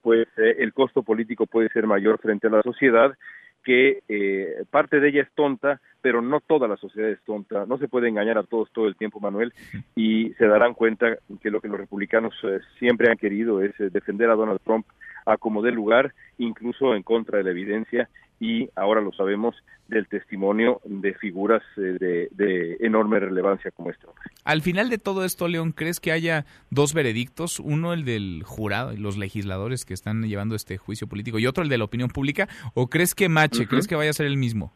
pues el costo político puede ser mayor frente a la sociedad que eh, parte de ella es tonta, pero no toda la sociedad es tonta. No se puede engañar a todos todo el tiempo, Manuel, y se darán cuenta que lo que los republicanos eh, siempre han querido es eh, defender a Donald Trump a como dé lugar, incluso en contra de la evidencia, y ahora lo sabemos del testimonio de figuras de, de, enorme relevancia como este hombre. Al final de todo esto, León, ¿crees que haya dos veredictos? Uno, el del jurado y los legisladores que están llevando este juicio político, y otro, el de la opinión pública, o crees que mache, crees que vaya a ser el mismo?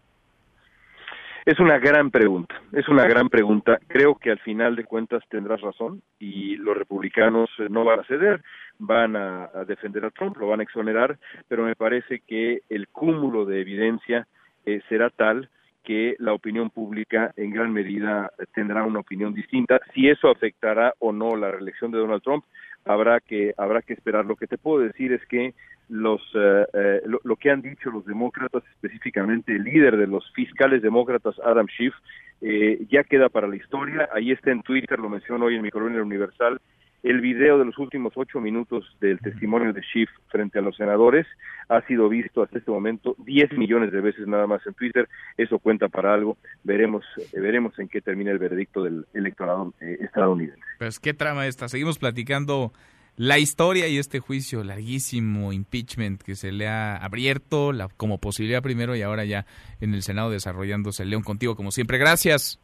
Es una gran pregunta, es una gran pregunta. Creo que al final de cuentas tendrás razón y los republicanos eh, no van a ceder, van a, defender a Trump, lo van a exonerar, pero me parece que el cúmulo de evidencia eh, será tal que la opinión pública en gran medida tendrá una opinión distinta. Si eso afectará o no la reelección de Donald Trump, habrá que habrá que esperar. Lo que te puedo decir es que los eh, eh, lo, que han dicho los demócratas, específicamente el líder de los fiscales demócratas, Adam Schiff, eh, ya queda para la historia. Ahí está en Twitter, lo menciono hoy en mi columna Universal, el video de los últimos ocho minutos del testimonio de Schiff frente a los senadores ha sido visto hasta este momento 10 millones de veces nada más en Twitter. Eso cuenta para algo. Veremos, eh, veremos en qué termina el veredicto del electorado eh, estadounidense. Pues qué trama esta. Seguimos platicando la historia y este juicio larguísimo, impeachment que se le ha abierto la, como posibilidad primero y ahora ya en el Senado desarrollándose. León, contigo como siempre. Gracias.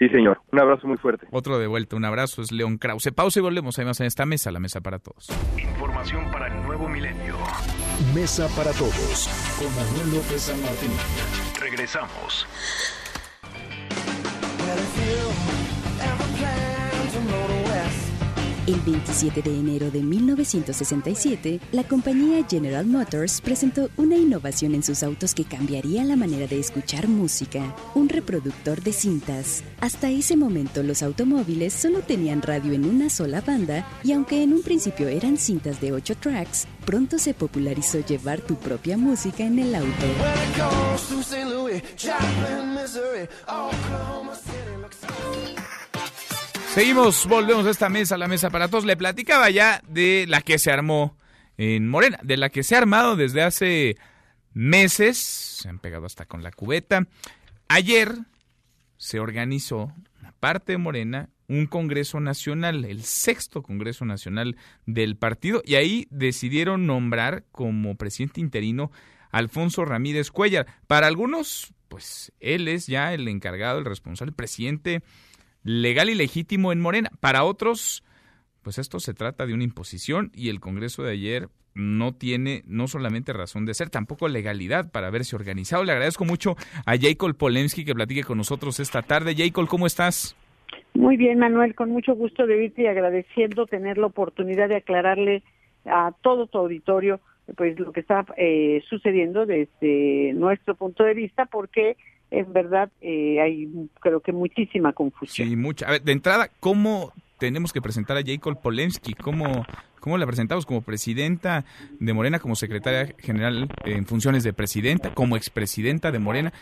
Sí, señor. Un abrazo muy fuerte. Otro de vuelta, un abrazo, es León Krause. Pausa y volvemos además en esta mesa, la mesa para todos. Información para el nuevo milenio. Mesa para todos, con Manuel López San Martín. Regresamos. El 27 de enero de 1967, la compañía General Motors presentó una innovación en sus autos que cambiaría la manera de escuchar música, un reproductor de cintas. Hasta ese momento los automóviles solo tenían radio en una sola banda y aunque en un principio eran cintas de 8 tracks, pronto se popularizó llevar tu propia música en el auto. Seguimos, volvemos a esta mesa, la mesa para todos. Le platicaba ya de la que se armó en Morena, de la que se ha armado desde hace meses, se han pegado hasta con la cubeta. Ayer se organizó, una parte de Morena, un Congreso Nacional, el sexto Congreso Nacional del partido, y ahí decidieron nombrar como presidente interino Alfonso Ramírez Cuellar. Para algunos, pues él es ya el encargado, el responsable, el presidente legal y legítimo en Morena. Para otros, pues esto se trata de una imposición y el Congreso de ayer no tiene no solamente razón de ser, tampoco legalidad para haberse organizado. Le agradezco mucho a Jacob Polemski que platique con nosotros esta tarde. Jacob, ¿cómo estás? Muy bien, Manuel, con mucho gusto de verte y agradeciendo tener la oportunidad de aclararle a todo tu auditorio pues lo que está eh, sucediendo desde nuestro punto de vista, porque en verdad eh, hay creo que muchísima confusión. Sí, mucha. A ver, de entrada, ¿cómo tenemos que presentar a Jacob Polensky? ¿Cómo, ¿Cómo la presentamos? ¿Como presidenta de Morena, como secretaria general en funciones de presidenta, como expresidenta de Morena?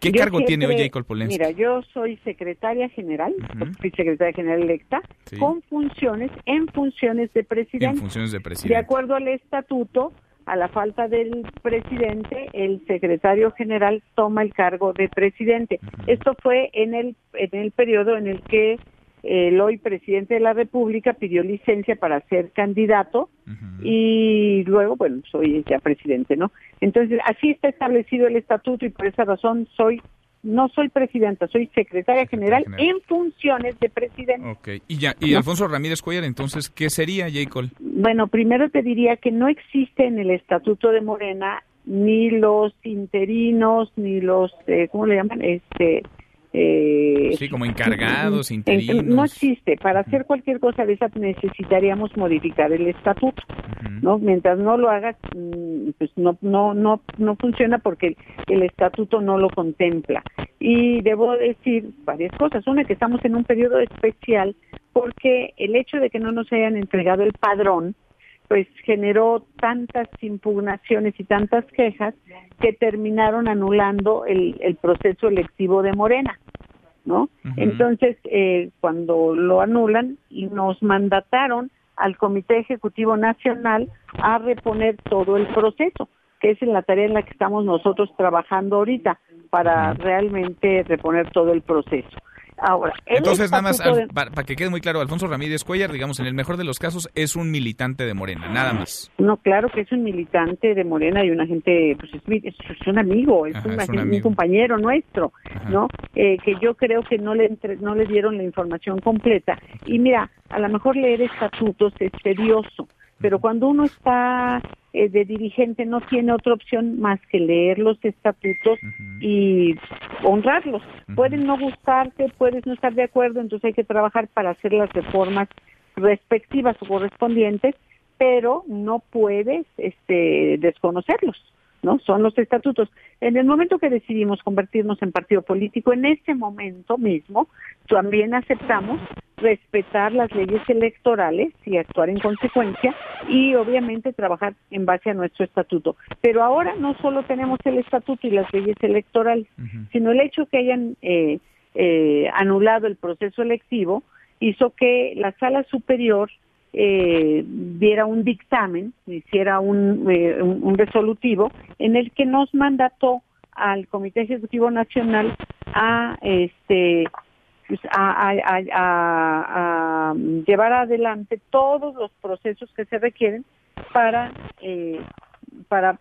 ¿Qué cargo tiene hoy Jacob Polensky? Mira, yo soy secretaria general, soy secretaria general electa, con funciones, en funciones de presidente. En funciones de presidente. De acuerdo al estatuto, a la falta del presidente, el secretario general toma el cargo de presidente. Esto fue en el, en el periodo en el que el hoy presidente de la República pidió licencia para ser candidato y luego, bueno, soy ya presidente, ¿no? Entonces, así está establecido el estatuto y por esa razón soy no soy presidenta, soy secretaria general, en funciones de presidente. Ok, y ya, y Alfonso Ramírez Cuellar, entonces, ¿qué sería, J. Bueno, primero te diría que no existe en el Estatuto de Morena ni los interinos, ni los, eh, ¿cómo le llaman? Este, eh, sí, como encargados, interinos. No existe. Para hacer cualquier cosa de esa necesitaríamos modificar el estatuto, ¿no? Mientras no lo hagas, mm, pues no, no, no, no funciona porque el estatuto no lo contempla. Y debo decir varias cosas. Una, que estamos en un periodo especial porque el hecho de que no nos hayan entregado el padrón, pues generó tantas impugnaciones y tantas quejas que terminaron anulando el, el proceso electivo de Morena, ¿no? Entonces, eh, cuando lo anulan, y nos mandataron al Comité Ejecutivo Nacional a reponer todo el proceso, que es en la tarea en la que estamos nosotros trabajando ahorita, para realmente reponer todo el proceso. Ahora, entonces nada más para, que quede muy claro, Alfonso Ramírez Cuellar, digamos, en el mejor de los casos es un militante de Morena, nada más. No, claro que es un militante de Morena y una gente, pues es, un amigo, es, un, compañero nuestro, ¿no? Eh, que yo creo que no le no le dieron la información completa. Y mira, a lo mejor leer estatutos es tedioso, pero cuando uno está eh, de dirigente no tiene otra opción más que leer los estatutos y honrarlos. Pueden no gustarte, puedes no estar de acuerdo, entonces hay que trabajar para hacer las reformas respectivas o correspondientes, pero no puedes este, desconocerlos. ¿No? Son los estatutos. En el momento que decidimos convertirnos en partido político, en ese momento mismo, también aceptamos respetar las leyes electorales y actuar en consecuencia y obviamente trabajar en base a nuestro estatuto. Pero ahora no solo tenemos el estatuto y las leyes electorales, sino el hecho que hayan eh, eh, anulado el proceso electivo hizo que la sala superior eh, diera un dictamen, hiciera eh, un, un, resolutivo en el que nos mandató al Comité Ejecutivo Nacional a este pues, a, a, llevar adelante todos los procesos que se requieren para eh, para,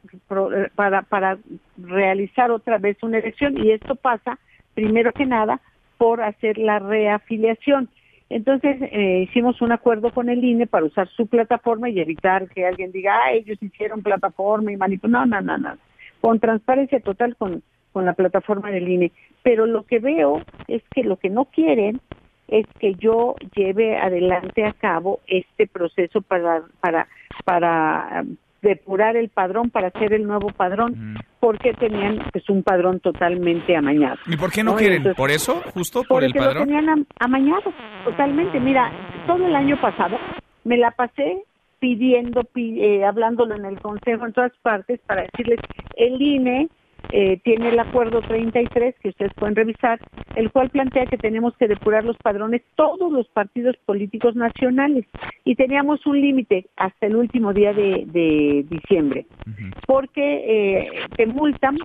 para para realizar otra vez una elección. Y esto pasa primero que nada por hacer la reafiliación entonces eh, hicimos un acuerdo con el INE para usar su plataforma y evitar que alguien diga, ah, ellos hicieron plataforma y manipularon. No, no, no, no. Con transparencia total con, con la plataforma del INE. Pero lo que veo es que lo que no quieren es que yo lleve adelante a cabo este proceso para, para, para depurar el padrón para hacer el nuevo padrón, porque tenían pues un padrón totalmente amañado. ¿Y por qué no, quieren? ¿Por eso? ¿Justo por el padrón? Porque lo tenían amañado, totalmente. Mira, todo el año pasado me la pasé pidiendo, eh, hablándolo en el Consejo en todas partes para decirles, el INE eh, tiene el acuerdo 33 que ustedes pueden revisar, el cual plantea que tenemos que depurar los padrones todos los partidos políticos nacionales. Y teníamos un límite hasta el último día de, diciembre, porque eh, te multan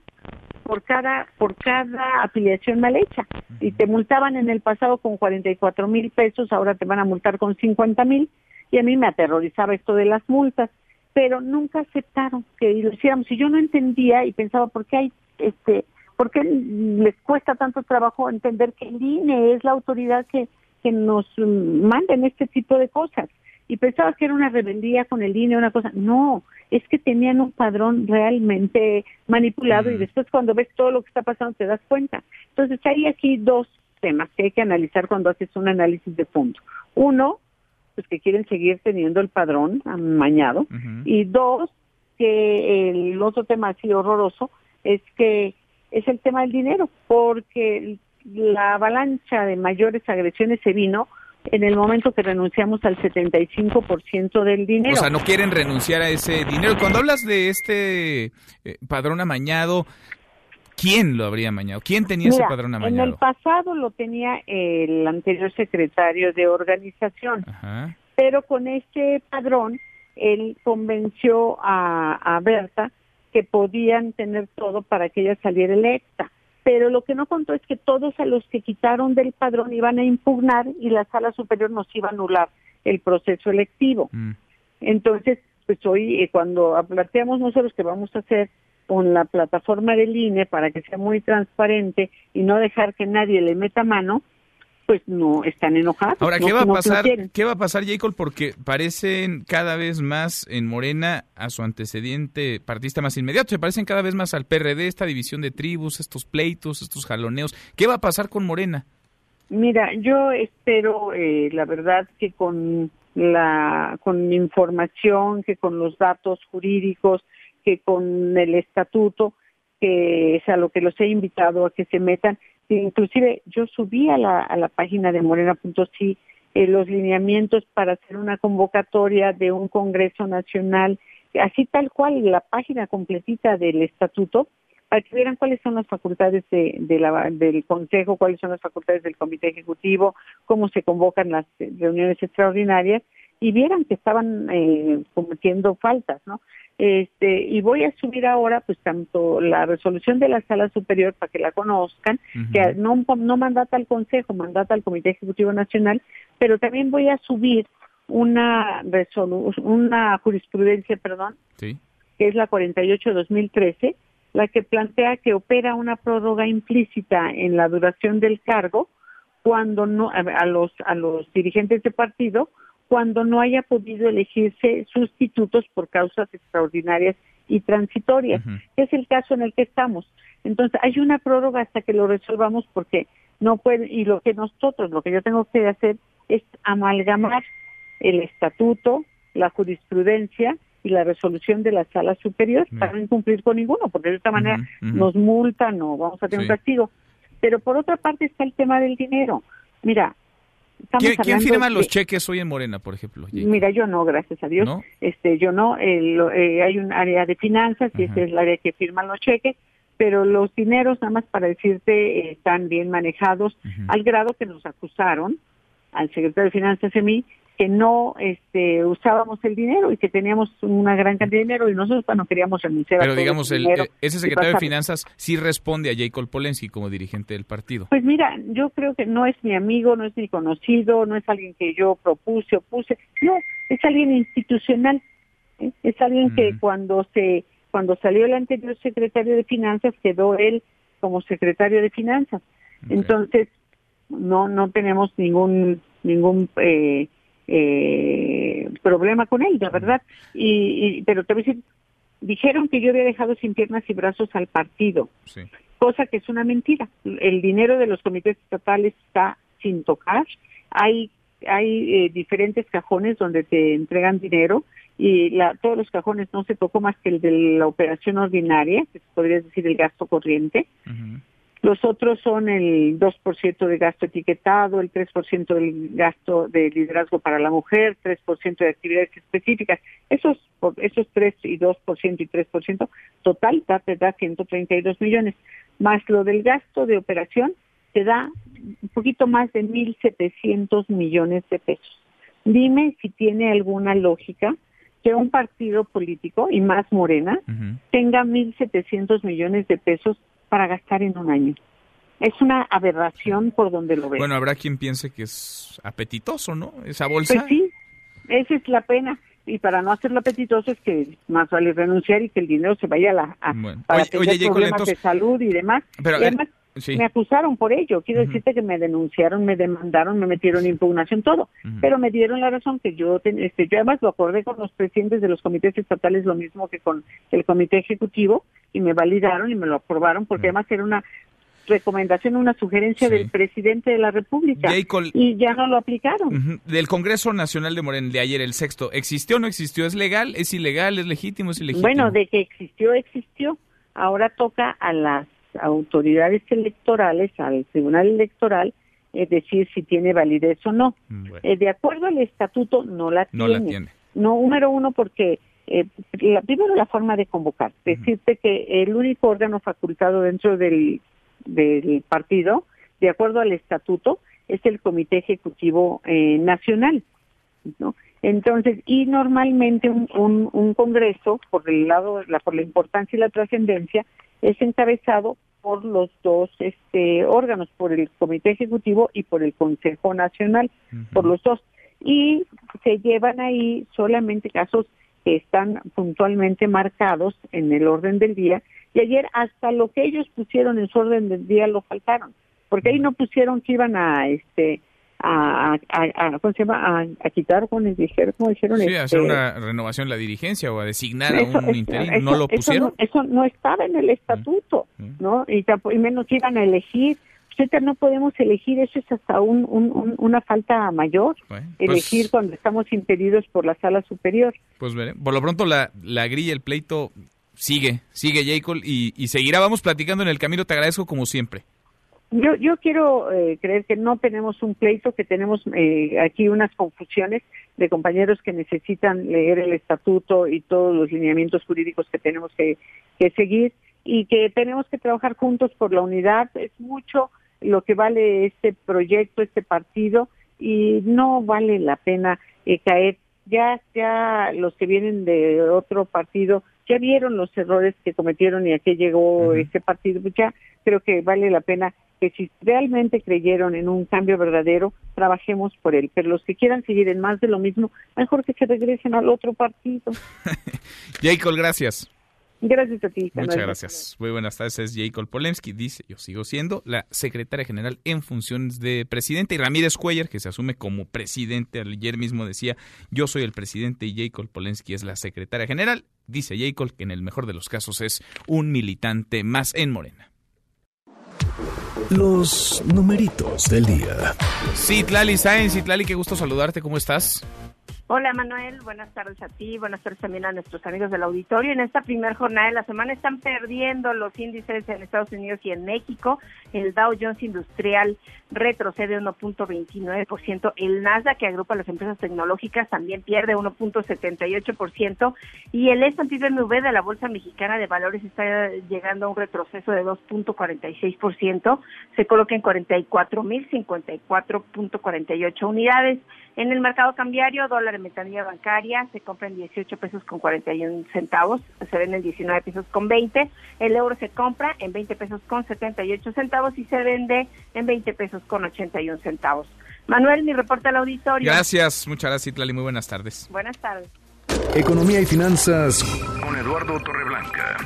por cada por cada afiliación mal hecha. Y te multaban en el pasado con 44 mil pesos, ahora te van a multar con 50 mil. Y a mí me aterrorizaba esto de las multas pero nunca aceptaron que lo hiciéramos. Y yo no entendía y pensaba, ¿por qué hay, este, por qué les cuesta tanto trabajo entender que el INE es la autoridad que, que nos manda en este tipo de cosas? Y pensaba que era una rebeldía con el INE, una cosa. No, es que tenían un padrón realmente manipulado y después cuando ves todo lo que está pasando te das cuenta. Entonces hay aquí dos temas que hay que analizar cuando haces un análisis de fondo. Uno, pues que quieren seguir teniendo el padrón amañado y dos que el otro tema así horroroso es que es el tema del dinero porque la avalancha de mayores agresiones se vino en el momento que renunciamos al 75% del dinero. O sea, no quieren renunciar a ese dinero. Cuando hablas de este eh, padrón amañado, ¿Quién lo habría amañado? ¿Quién tenía ese padrón amañado? En el pasado lo tenía el anterior secretario de organización, pero con este padrón él convenció a, a Berta que podían tener todo para que ella saliera electa. Pero lo que no contó es que todos a los que quitaron del padrón iban a impugnar y la sala superior nos iba a anular el proceso electivo. Mm. Entonces, pues hoy eh, cuando planteamos nosotros que vamos a hacer con la plataforma del INE para que sea muy transparente y no dejar que nadie le meta mano, pues no están enojados. Ahora, no- ¿qué va a pasar? ¿Qué va a pasar, Jacob? Porque parecen cada vez más en Morena a su antecedente partista más inmediato. Se parecen cada vez más al PRD, esta división de tribus, estos pleitos, estos jaloneos. ¿Qué va a pasar con Morena? Mira, yo espero, eh, la verdad, que con la con información, que con los datos jurídicos, que con el estatuto, que es a lo que los he invitado a que se metan. Inclusive yo subí a la, página de morena.si eh, los lineamientos para hacer una convocatoria de un Congreso Nacional, así tal cual, la página completita del estatuto, para que vieran cuáles son las facultades de, del Consejo, cuáles son las facultades del Comité Ejecutivo, cómo se convocan las reuniones extraordinarias y vieran que estaban eh, cometiendo faltas, ¿no? Este, y voy a subir ahora, pues, tanto la resolución de la Sala Superior para que la conozcan, que no, no mandata al Consejo, mandata al Comité Ejecutivo Nacional, pero también voy a subir una resolu- una jurisprudencia, perdón, Sí. que es la 48-2013, la que plantea que opera una prórroga implícita en la duración del cargo cuando no a, a los a los dirigentes de partido cuando no haya podido elegirse sustitutos por causas extraordinarias y transitorias. Es el caso en el que estamos. Entonces, hay una prórroga hasta que lo resolvamos porque no puede y lo que nosotros, lo que yo tengo que hacer es amalgamar el estatuto, la jurisprudencia y la resolución de la sala superior para no incumplir con ninguno, porque de esta manera nos multan o vamos a tener Sí. un castigo. Pero por otra parte está el tema del dinero. Mira, ¿Quién, firma los cheques hoy en Morena, por ejemplo? Mira, yo no, gracias a Dios. ¿No? Este, yo no. lo- eh, hay un área de finanzas y ese es el área que firman los cheques, pero los dineros, nada más para decirte, eh, están bien manejados, al grado que nos acusaron al secretario de Finanzas a mí que no este, usábamos el dinero y que teníamos una gran cantidad de dinero y nosotros bueno, queríamos renunciar a Pero todo digamos, el, dinero eh, ese secretario de Finanzas sí responde a Jacob Polensky como dirigente del partido. Pues mira, yo creo que no es mi amigo, no es mi conocido, no es alguien que yo propuse o puse, no, es alguien institucional, ¿eh? es alguien que cuando se cuando salió el anterior secretario de Finanzas quedó él como secretario de Finanzas, entonces no no tenemos ningún ningún eh, eh, problema con él, la verdad, y, y- pero te voy a decir, dijeron que yo había dejado sin piernas y brazos al partido Sí. cosa que es una mentira. El dinero de los comités estatales está sin tocar. Hay hay eh, diferentes cajones donde te entregan dinero y la, todos los cajones no se tocó más que el de la operación ordinaria, que podría decir el gasto corriente. Los otros son el 2% de gasto etiquetado, el 3% del gasto de liderazgo para la mujer, 3% de actividades específicas. Esos, esos 3 y 2% y 3%, total da, te da 132 millones. Más lo del gasto de operación, te da un poquito más de 1.700 millones de pesos. Dime si tiene alguna lógica que un partido político, y más Morena, tenga 1.700 millones de pesos para gastar en un año. Es una aberración por donde lo veo. Bueno, habrá quien piense que es apetitoso, ¿no? Esa bolsa. Pues sí, esa es la pena. Y para no hacerlo apetitoso es que más vale renunciar y que el dinero se vaya a la, a- Bueno. para Oye, Jacob, problemas de salud y demás. Pero, y ver, además sí. me acusaron por ello. Quiero decirte que me denunciaron, me demandaron, me metieron impugnación, todo. Pero me dieron la razón que yo, ten- este, yo además lo acordé con los presidentes de los comités estatales, lo mismo que con el comité ejecutivo, y me validaron y me lo aprobaron, porque además era una recomendación, una sugerencia del presidente de la República. Jacob- Y ya no lo aplicaron. Del Congreso Nacional de Morena, de ayer, el sexto, ¿existió o no existió? ¿Es legal? ¿Es ilegal? ¿Es legítimo? ¿Es ilegítimo? Bueno, de que existió, existió. Ahora toca a las autoridades electorales, al Tribunal Electoral, eh, decir si tiene validez o no. Eh, de acuerdo al estatuto, no la No tiene. la tiene. No, número uno, porque eh, la- primero la forma de convocar. Decirte que el único órgano facultado dentro del, del partido, de acuerdo al estatuto, es el Comité Ejecutivo eh, Nacional. ¿no? Entonces, y normalmente un, un, congreso, por el lado, la, por la importancia y la trascendencia, es encabezado por los dos este, órganos, por el Comité Ejecutivo y por el Consejo Nacional, por los dos. Y se llevan ahí solamente casos que están puntualmente marcados en el orden del día. Y ayer hasta lo que ellos pusieron en su orden del día lo faltaron, porque ahí no pusieron que iban a este a, a, ¿cómo se llama? A, quitar, como dijeron, como dijeron sí, hacer este, una renovación de la dirigencia o a designar a un interino, ¿no lo pusieron? Eso no, estaba en el estatuto, ¿no? Y, y, menos iban a elegir. Pues no podemos elegir, eso es hasta un, un, una falta mayor, pues elegir cuando estamos impedidos por la sala superior. Pues veré. Por lo pronto la, la grilla, el pleito sigue, sigue Jacob y, y seguirá. Vamos platicando en el camino, te agradezco como siempre. Yo, yo quiero eh, creer que no tenemos un pleito, que tenemos eh, aquí unas confusiones de compañeros que necesitan leer el estatuto y todos los lineamientos jurídicos que tenemos que, que seguir y que tenemos que trabajar juntos por la unidad. Es mucho lo que vale este proyecto, este partido y no vale la pena eh, caer. Ya, ya los que vienen de otro partido ya vieron los errores que cometieron y a qué llegó este partido. Pues ya creo que vale la pena que si realmente creyeron en un cambio verdadero, trabajemos por él. Pero los que quieran seguir en más de lo mismo, mejor que se regresen al otro partido. Jacob, gracias. Gracias a ti. Muchas gracias. Muy buenas tardes. Es Jacob Polemski. Dice, yo sigo siendo la secretaria general en funciones de presidente. Y Ramírez Cuellar, que se asume como presidente, ayer mismo decía, yo soy el presidente y Jacob Polensky es la secretaria general. Dice Jacob que en el mejor de los casos es un militante más en Morena. Los numeritos del día. Citlali Sáenz, Citlali, qué gusto saludarte, ¿cómo estás? Hola Manuel, buenas tardes a ti, buenas tardes también a nuestros amigos del auditorio. En esta primera jornada de la semana están perdiendo los índices en Estados Unidos y en México. El Dow Jones Industrial retrocede 1.29%. El Nasdaq, que agrupa las empresas tecnológicas, también pierde 1.78%. Y el S&P BMW de la Bolsa Mexicana de Valores está llegando a un retroceso de 2.46%. Se coloca en 44.054.48 unidades. En el mercado cambiario, dólar en metanía bancaria se compra en 18 pesos con 41 centavos, se vende en 19 pesos con 20. El euro se compra en 20 pesos con 78 centavos y se vende en 20 pesos con 81 centavos. Manuel, mi reporte al auditorio. Gracias, muchas gracias, Itlali. Muy buenas tardes. Buenas tardes. Economía y finanzas con Eduardo Torreblanca.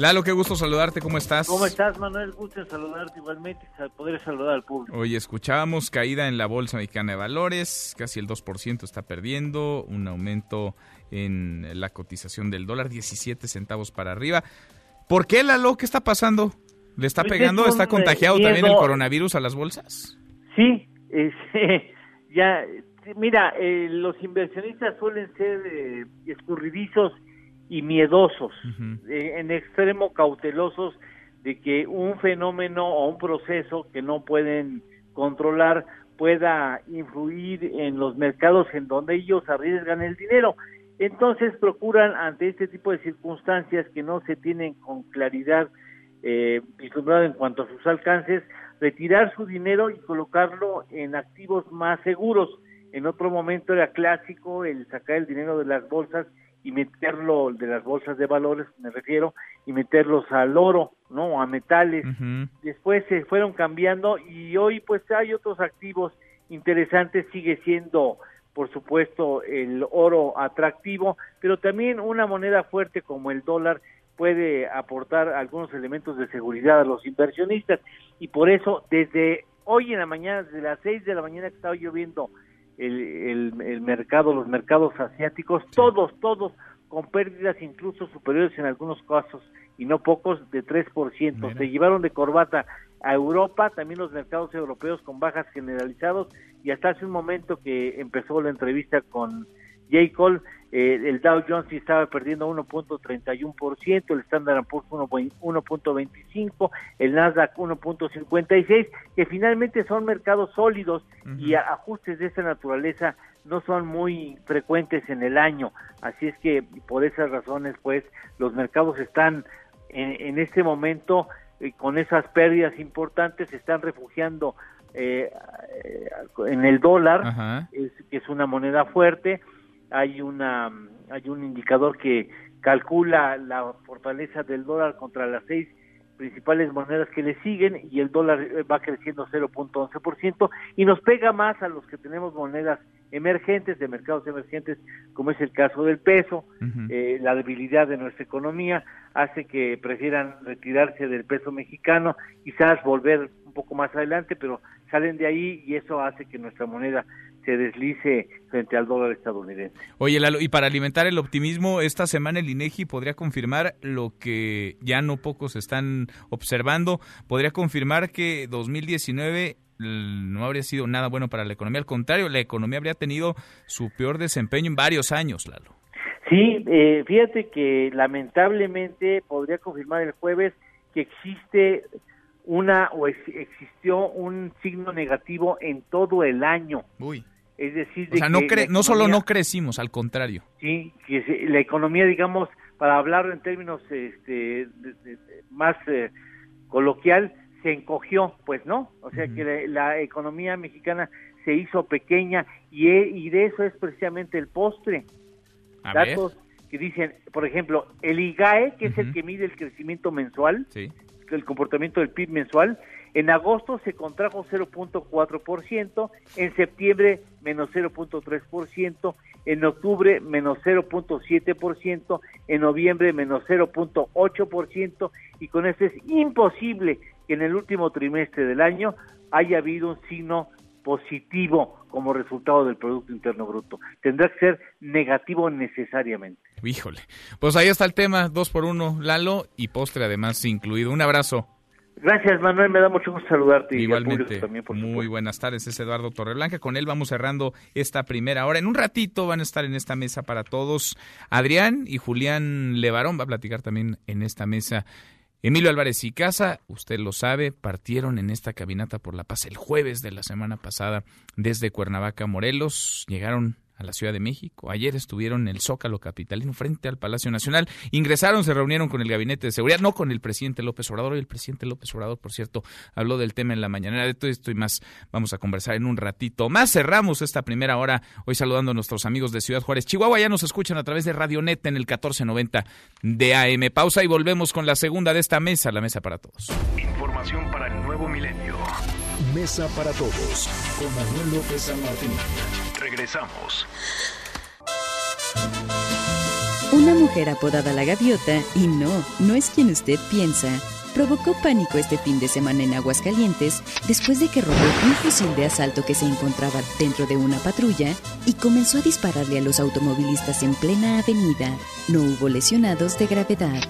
Lalo, qué gusto saludarte, ¿cómo estás? ¿Cómo estás, Manuel? Gusto saludarte igualmente, poder saludar al público. Hoy escuchábamos caída en la Bolsa Mexicana de Valores, casi el 2% está perdiendo, un aumento en la cotización del dólar, 17 centavos para arriba. ¿Por qué, Lalo? ¿Qué está pasando? ¿Le está pues pegando? ¿Está contagiado también el coronavirus a las bolsas? Sí, ya, mira, eh, los inversionistas suelen ser eh, escurridizos y miedosos, eh, en extremo cautelosos de que un fenómeno o un proceso que no pueden controlar pueda influir en los mercados en donde ellos arriesgan el dinero. Entonces procuran ante este tipo de circunstancias que no se tienen con claridad eh, en cuanto a sus alcances, retirar su dinero y colocarlo en activos más seguros. En otro momento era clásico el sacar el dinero de las bolsas y meterlo de las bolsas de valores, me refiero, y meterlos al oro, ¿no? A metales. Después se fueron cambiando y hoy pues hay otros activos interesantes, sigue siendo por supuesto el oro atractivo, pero también una moneda fuerte como el dólar puede aportar algunos elementos de seguridad a los inversionistas y por eso desde hoy en la mañana, desde las seis de la mañana que estaba lloviendo el, el, mercado, los mercados asiáticos, todos, todos con pérdidas incluso superiores en algunos casos y no pocos de 3%. Se llevaron de corbata a Europa, también los mercados europeos con bajas generalizados y hasta hace un momento que empezó la entrevista con J. Cole, eh, el Dow Jones estaba perdiendo 1.31%, el Standard Poor's 1.25%, el Nasdaq 1.56%, que finalmente son mercados sólidos y ajustes de esta naturaleza no son muy frecuentes en el año. Así es que por esas razones, pues, los mercados están en, en este momento eh, con esas pérdidas importantes, se están refugiando eh, en el dólar, es, que es una moneda fuerte. Hay una hay un indicador que calcula la fortaleza del dólar contra las seis principales monedas que le siguen y el dólar eh, va creciendo 0.11% y nos pega más a los que tenemos monedas emergentes, de mercados emergentes, como es el caso del peso. eh, la debilidad de nuestra economía hace que prefieran retirarse del peso mexicano, quizás volver un poco más adelante, pero salen de ahí y eso hace que nuestra moneda se deslice frente al dólar estadounidense. Oye, Lalo, y para alimentar el optimismo, esta semana el INEGI podría confirmar lo que ya no pocos están observando, podría confirmar que 2019 no habría sido nada bueno para la economía, al contrario, la economía habría tenido su peor desempeño en varios años, Lalo. Sí, eh, fíjate que lamentablemente podría confirmar el jueves que existe una o existió un signo negativo en todo el año. Uy. Es decir, o sea, no, no solo no crecimos, al contrario. Sí, que la economía, digamos, para hablarlo en términos este, más eh, coloquial, se encogió, pues no. O sea, que la, economía mexicana se hizo pequeña y, e, y de eso es precisamente el postre. Datos que dicen, por ejemplo, el IGAE, que es el que mide el crecimiento mensual, el comportamiento del PIB mensual, en agosto se contrajo 0.4%, en septiembre menos 0.3%, en octubre menos 0.7%, en noviembre menos 0.8% y con eso es imposible que en el último trimestre del año haya habido un signo positivo como resultado del Producto Interno Bruto. Tendrá que ser negativo necesariamente. Híjole. Pues ahí está el tema, dos por uno, Lalo, y postre además incluido. Un abrazo. Gracias, Manuel. Me da mucho gusto saludarte. Igualmente. Y también, muy buenas tardes. Es Eduardo Torreblanca. Con él vamos cerrando esta primera hora. En un ratito van a estar en esta mesa para todos. Adrián y Julián Levarón va a platicar también en esta mesa. Emilio Álvarez y Casa, usted lo sabe, partieron en esta caminata por la paz el jueves de la semana pasada desde Cuernavaca, Morelos. Llegaron a la Ciudad de México. Ayer estuvieron en el Zócalo Capitalino frente al Palacio Nacional. Ingresaron, se reunieron con el Gabinete de Seguridad, no con el presidente López Obrador. Y el presidente López Obrador, por cierto, habló del tema en la mañanera. De todo esto y más vamos a conversar en un ratito. Más cerramos esta primera hora hoy saludando a nuestros amigos de Ciudad Juárez, Chihuahua. Ya nos escuchan a través de Radionet en el 1490 de AM. Pausa y volvemos con la segunda de esta mesa, la mesa para todos. Información para el nuevo milenio. Mesa para todos con Manuel López San Martín. Regresamos. Una mujer apodada la gaviota, y no, no es quien usted piensa, provocó pánico este fin de semana en Aguascalientes después de que robó un fusil de asalto que se encontraba dentro de una patrulla y comenzó a dispararle a los automovilistas en plena avenida. No hubo lesionados de gravedad.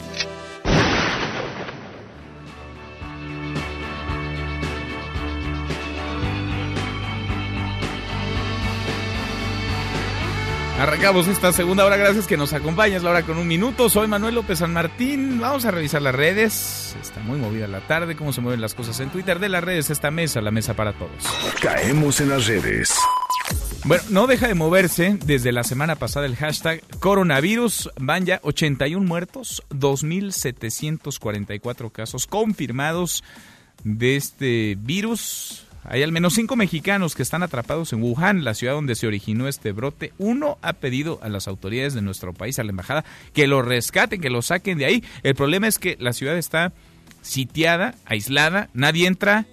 Arrancamos esta segunda hora, gracias que nos acompañas, la hora con un minuto. Soy Manuel López San Martín. Vamos a revisar las redes. Está muy movida la tarde, cómo se mueven las cosas en Twitter de las redes, esta mesa, la mesa para todos. Caemos en las redes. Bueno, no deja de moverse desde la semana pasada el hashtag coronavirus. Van ya 81 muertos, 2.744 casos confirmados de este virus. Hay al menos cinco mexicanos que están atrapados en Wuhan, la ciudad donde se originó este brote. Uno ha pedido a las autoridades de nuestro país, a la embajada, que lo rescaten, que lo saquen de ahí. El problema es que la ciudad está sitiada, aislada, nadie entra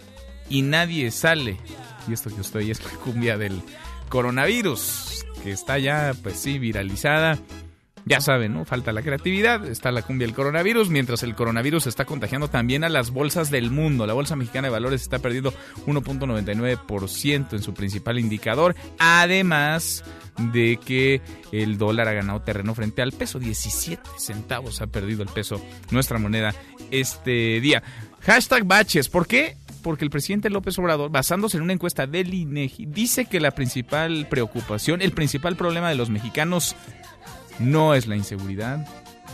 y nadie sale. Y esto que estoy es la cumbia del coronavirus, que está ya, pues sí, viralizada. Ya saben, ¿no? Falta la creatividad, está la cumbia del coronavirus, mientras el coronavirus está contagiando también a las bolsas del mundo. La Bolsa Mexicana de Valores está perdiendo 1.99% en su principal indicador, además de que el dólar ha ganado terreno frente al peso, 17 centavos ha perdido el peso, nuestra moneda, este día. Hashtag baches, ¿por qué? Porque el presidente López Obrador, basándose en una encuesta del INEGI, dice que la principal preocupación, el principal problema de los mexicanos no es la inseguridad,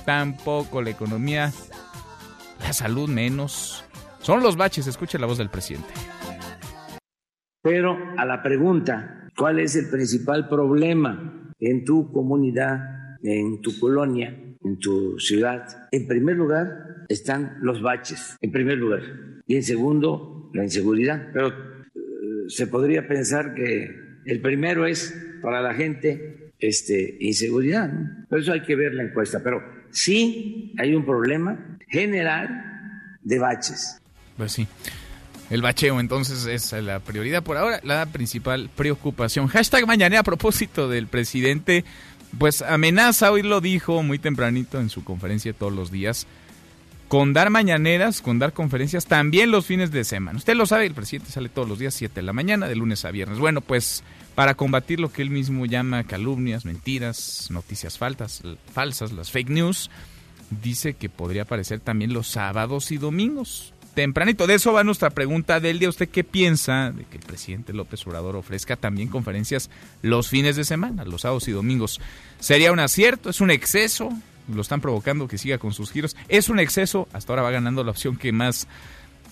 tampoco la economía, la salud menos. Son los baches, escuche la voz del presidente. Pero a la pregunta, ¿cuál es el principal problema en tu comunidad, en tu colonia, en tu ciudad? En primer lugar están los baches, en primer lugar. Y en segundo, la inseguridad. Pero se podría pensar que el primero es para la gente este, inseguridad. ¿no? Por eso hay que ver la encuesta. Pero sí hay un problema general de baches. Pues sí. El bacheo entonces es la prioridad por ahora, la principal preocupación. Hashtag mañana a propósito del presidente, pues amenaza, hoy lo dijo muy tempranito en su conferencia todos los días, con dar mañaneras, con dar conferencias también los fines de semana. Usted lo sabe, el presidente sale todos los días 7 de la mañana, de lunes a viernes. Bueno, pues para combatir lo que él mismo llama calumnias, mentiras, noticias faltas, falsas, las fake news, dice que podría aparecer también los sábados y domingos. Tempranito, de eso va nuestra pregunta del día. ¿Usted qué piensa de que el presidente López Obrador ofrezca también conferencias los fines de semana, los sábados y domingos? ¿Sería un acierto? ¿Es un exceso? lo están provocando que siga con sus giros. Es un exceso, hasta ahora va ganando la opción que más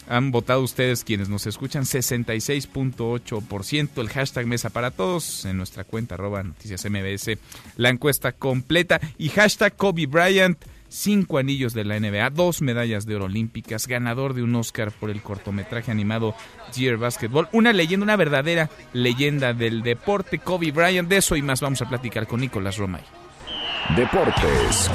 han votado ustedes quienes nos escuchan, 66.8%, el hashtag Mesa para Todos, en nuestra cuenta arroba noticias MBS, la encuesta completa y hashtag Kobe Bryant, cinco anillos de la NBA, dos medallas de oro olímpicas, ganador de un Oscar por el cortometraje animado Dear Basketball, una leyenda, una verdadera leyenda del deporte, Kobe Bryant, de eso y más vamos a platicar con Nicolás Romay. Deportes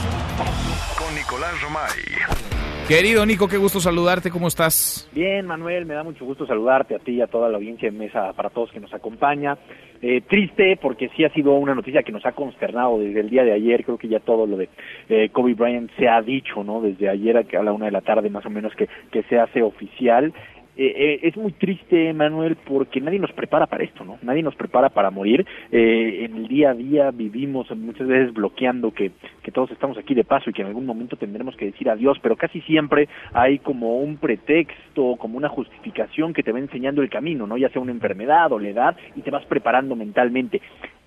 con Nicolás Romay. Querido Nico, qué gusto saludarte, ¿cómo estás? Bien, Manuel, me da mucho gusto saludarte a ti y a toda la audiencia de Mesa para Todos que nos acompaña. Eh, triste porque sí ha sido una noticia que nos ha consternado desde el día de ayer, creo que ya todo lo de eh, Kobe Bryant se ha dicho, ¿no? Desde ayer a la una de la tarde más o menos que, que se hace oficial eh, eh, es muy triste, Manuel, porque nadie nos prepara para esto, ¿no? Nadie nos prepara para morir. Eh, en el día a día vivimos muchas veces bloqueando que, que todos estamos aquí de paso y que en algún momento tendremos que decir adiós, pero casi siempre hay como un pretexto, como una justificación que te va enseñando el camino, ¿no? Ya sea una enfermedad o la edad y te vas preparando mentalmente.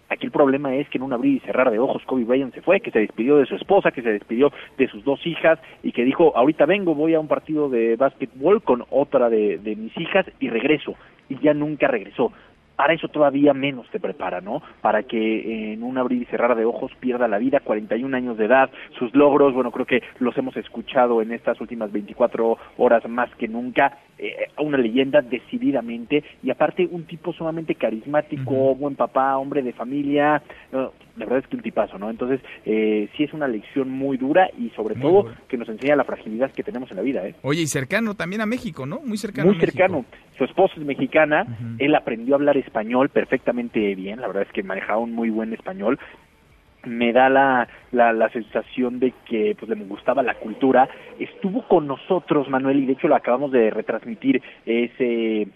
Aquí el problema es que en un abrir y cerrar de ojos Kobe Bryant se fue, que se despidió de su esposa, que se despidió de sus dos hijas y que dijo, ahorita vengo, voy a un partido de básquetbol con otra de, de mis hijas y regreso. Y ya nunca regresó para eso todavía menos te prepara, ¿no? Para que en un abrir y cerrar de ojos pierda la vida, 41 años de edad, sus logros, bueno, creo que los hemos escuchado en estas últimas 24 horas más que nunca, eh, una leyenda decididamente. Y aparte un tipo sumamente carismático, buen papá, hombre de familia, la verdad es que un tipazo, ¿no? Entonces, eh, sí es una lección muy dura y sobre todo que nos enseña la fragilidad que tenemos en la vida, ¿eh? Oye, y cercano también a México, ¿no? Muy cercano. Muy cercano. Su esposa es mexicana, él aprendió a hablar español perfectamente bien, la verdad es que manejaba un muy buen español, me da la, la, la, sensación de que pues le gustaba la cultura. Estuvo con nosotros, Manuel, y de hecho lo acabamos de retransmitir ese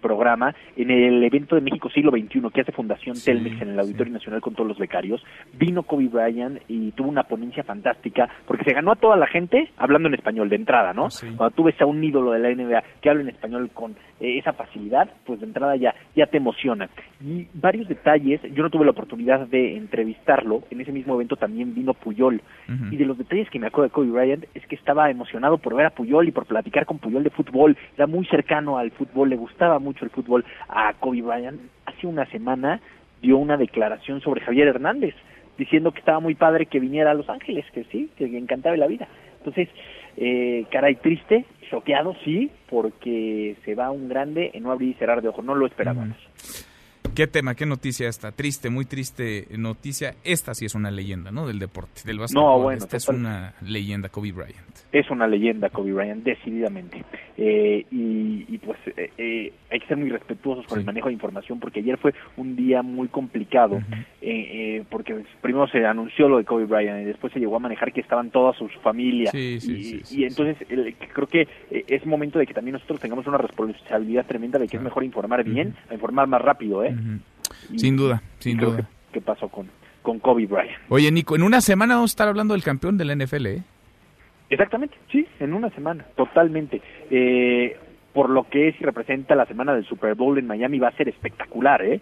programa en el evento de México siglo XXI que hace Fundación Telmex en el Auditorio Nacional con todos los becarios, vino Kobe Bryant y tuvo una ponencia fantástica porque se ganó a toda la gente hablando en español de entrada, ¿no? Cuando tú ves a un ídolo de la NBA que habla en español con eh, esa facilidad, pues de entrada ya, ya te emociona. Y varios detalles, yo no tuve la oportunidad de entrevistarlo, en ese mismo evento también vino Puyol, y de los detalles que me acuerdo de Kobe Bryant es que estaba emocionado por ver a Puyol y por platicar con Puyol de fútbol, era muy cercano al fútbol, le gustaba mucho el fútbol a Kobe Bryant. Hace una semana dio una declaración sobre Javier Hernández, diciendo que estaba muy padre que viniera a Los Ángeles, que sí, que le encantaba la vida. Entonces, eh, caray, triste, choqueado, sí, porque se va un grande en no abrir y cerrar de ojos, no lo esperábamos. ¿Qué tema, qué noticia esta? Triste, muy triste noticia. Esta sí es una leyenda, ¿no? Del deporte, del básquetbol. No, bueno, esta es una leyenda, Kobe Bryant. Es una leyenda, Kobe Bryant, decididamente. Eh, y, y, pues eh, eh, hay que ser muy respetuosos con el manejo de información porque ayer fue un día muy complicado. eh, porque primero se anunció lo de Kobe Bryant y después se llegó a manejar que estaban toda su familia. Sí, sí, y, sí, y entonces el, creo que es momento de que también nosotros tengamos una responsabilidad tremenda de que es mejor informar bien a informar más rápido, ¿eh? Sin duda, sin duda. ¿Qué pasó con, con Kobe Bryant? Oye, Nico, en una semana vamos a estar hablando del campeón de la NFL, ¿eh? Exactamente, sí, en una semana, totalmente. Eh, por lo que es y representa la semana del Super Bowl en Miami va a ser espectacular, ¿eh?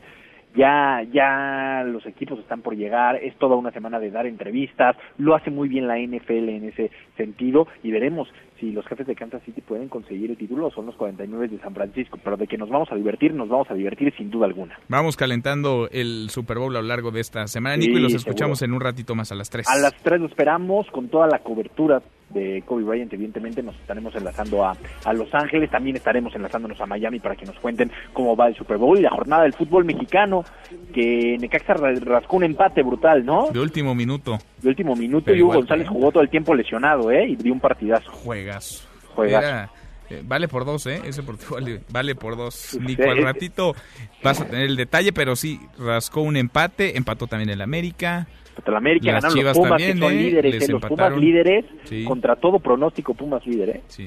Ya, ya los equipos están por llegar, es toda una semana de dar entrevistas, lo hace muy bien la NFL en ese sentido y veremos si los jefes de Kansas City pueden conseguir el título o son los 49 de San Francisco, pero de que nos vamos a divertir, nos vamos a divertir sin duda alguna. Vamos calentando el Super Bowl a lo largo de esta semana, Nico, Sí, y los escuchamos seguro. en un ratito más a las 3. A las 3 lo esperamos con toda la cobertura de Kobe Bryant, evidentemente nos estaremos enlazando a, a Los Ángeles, también estaremos enlazándonos a Miami para que nos cuenten cómo va el Super Bowl y la jornada del fútbol mexicano, que Necaxa rascó un empate brutal, ¿no? De último minuto. De último minuto y Hugo González jugó todo el tiempo lesionado, ¿eh? Y dio un partidazo. Juegazo. Juegazo. Eh, vale por dos, ¿eh? Ese por vale, vale por dos. Nico, al ratito vas a tener el detalle, pero sí, rascó un empate, empató también el América. Contra el América Las ganaron los Pumas, también, que son ¿eh? líderes, los Pumas líderes, sí. contra todo pronóstico Pumas líderes. ¿eh? Sí.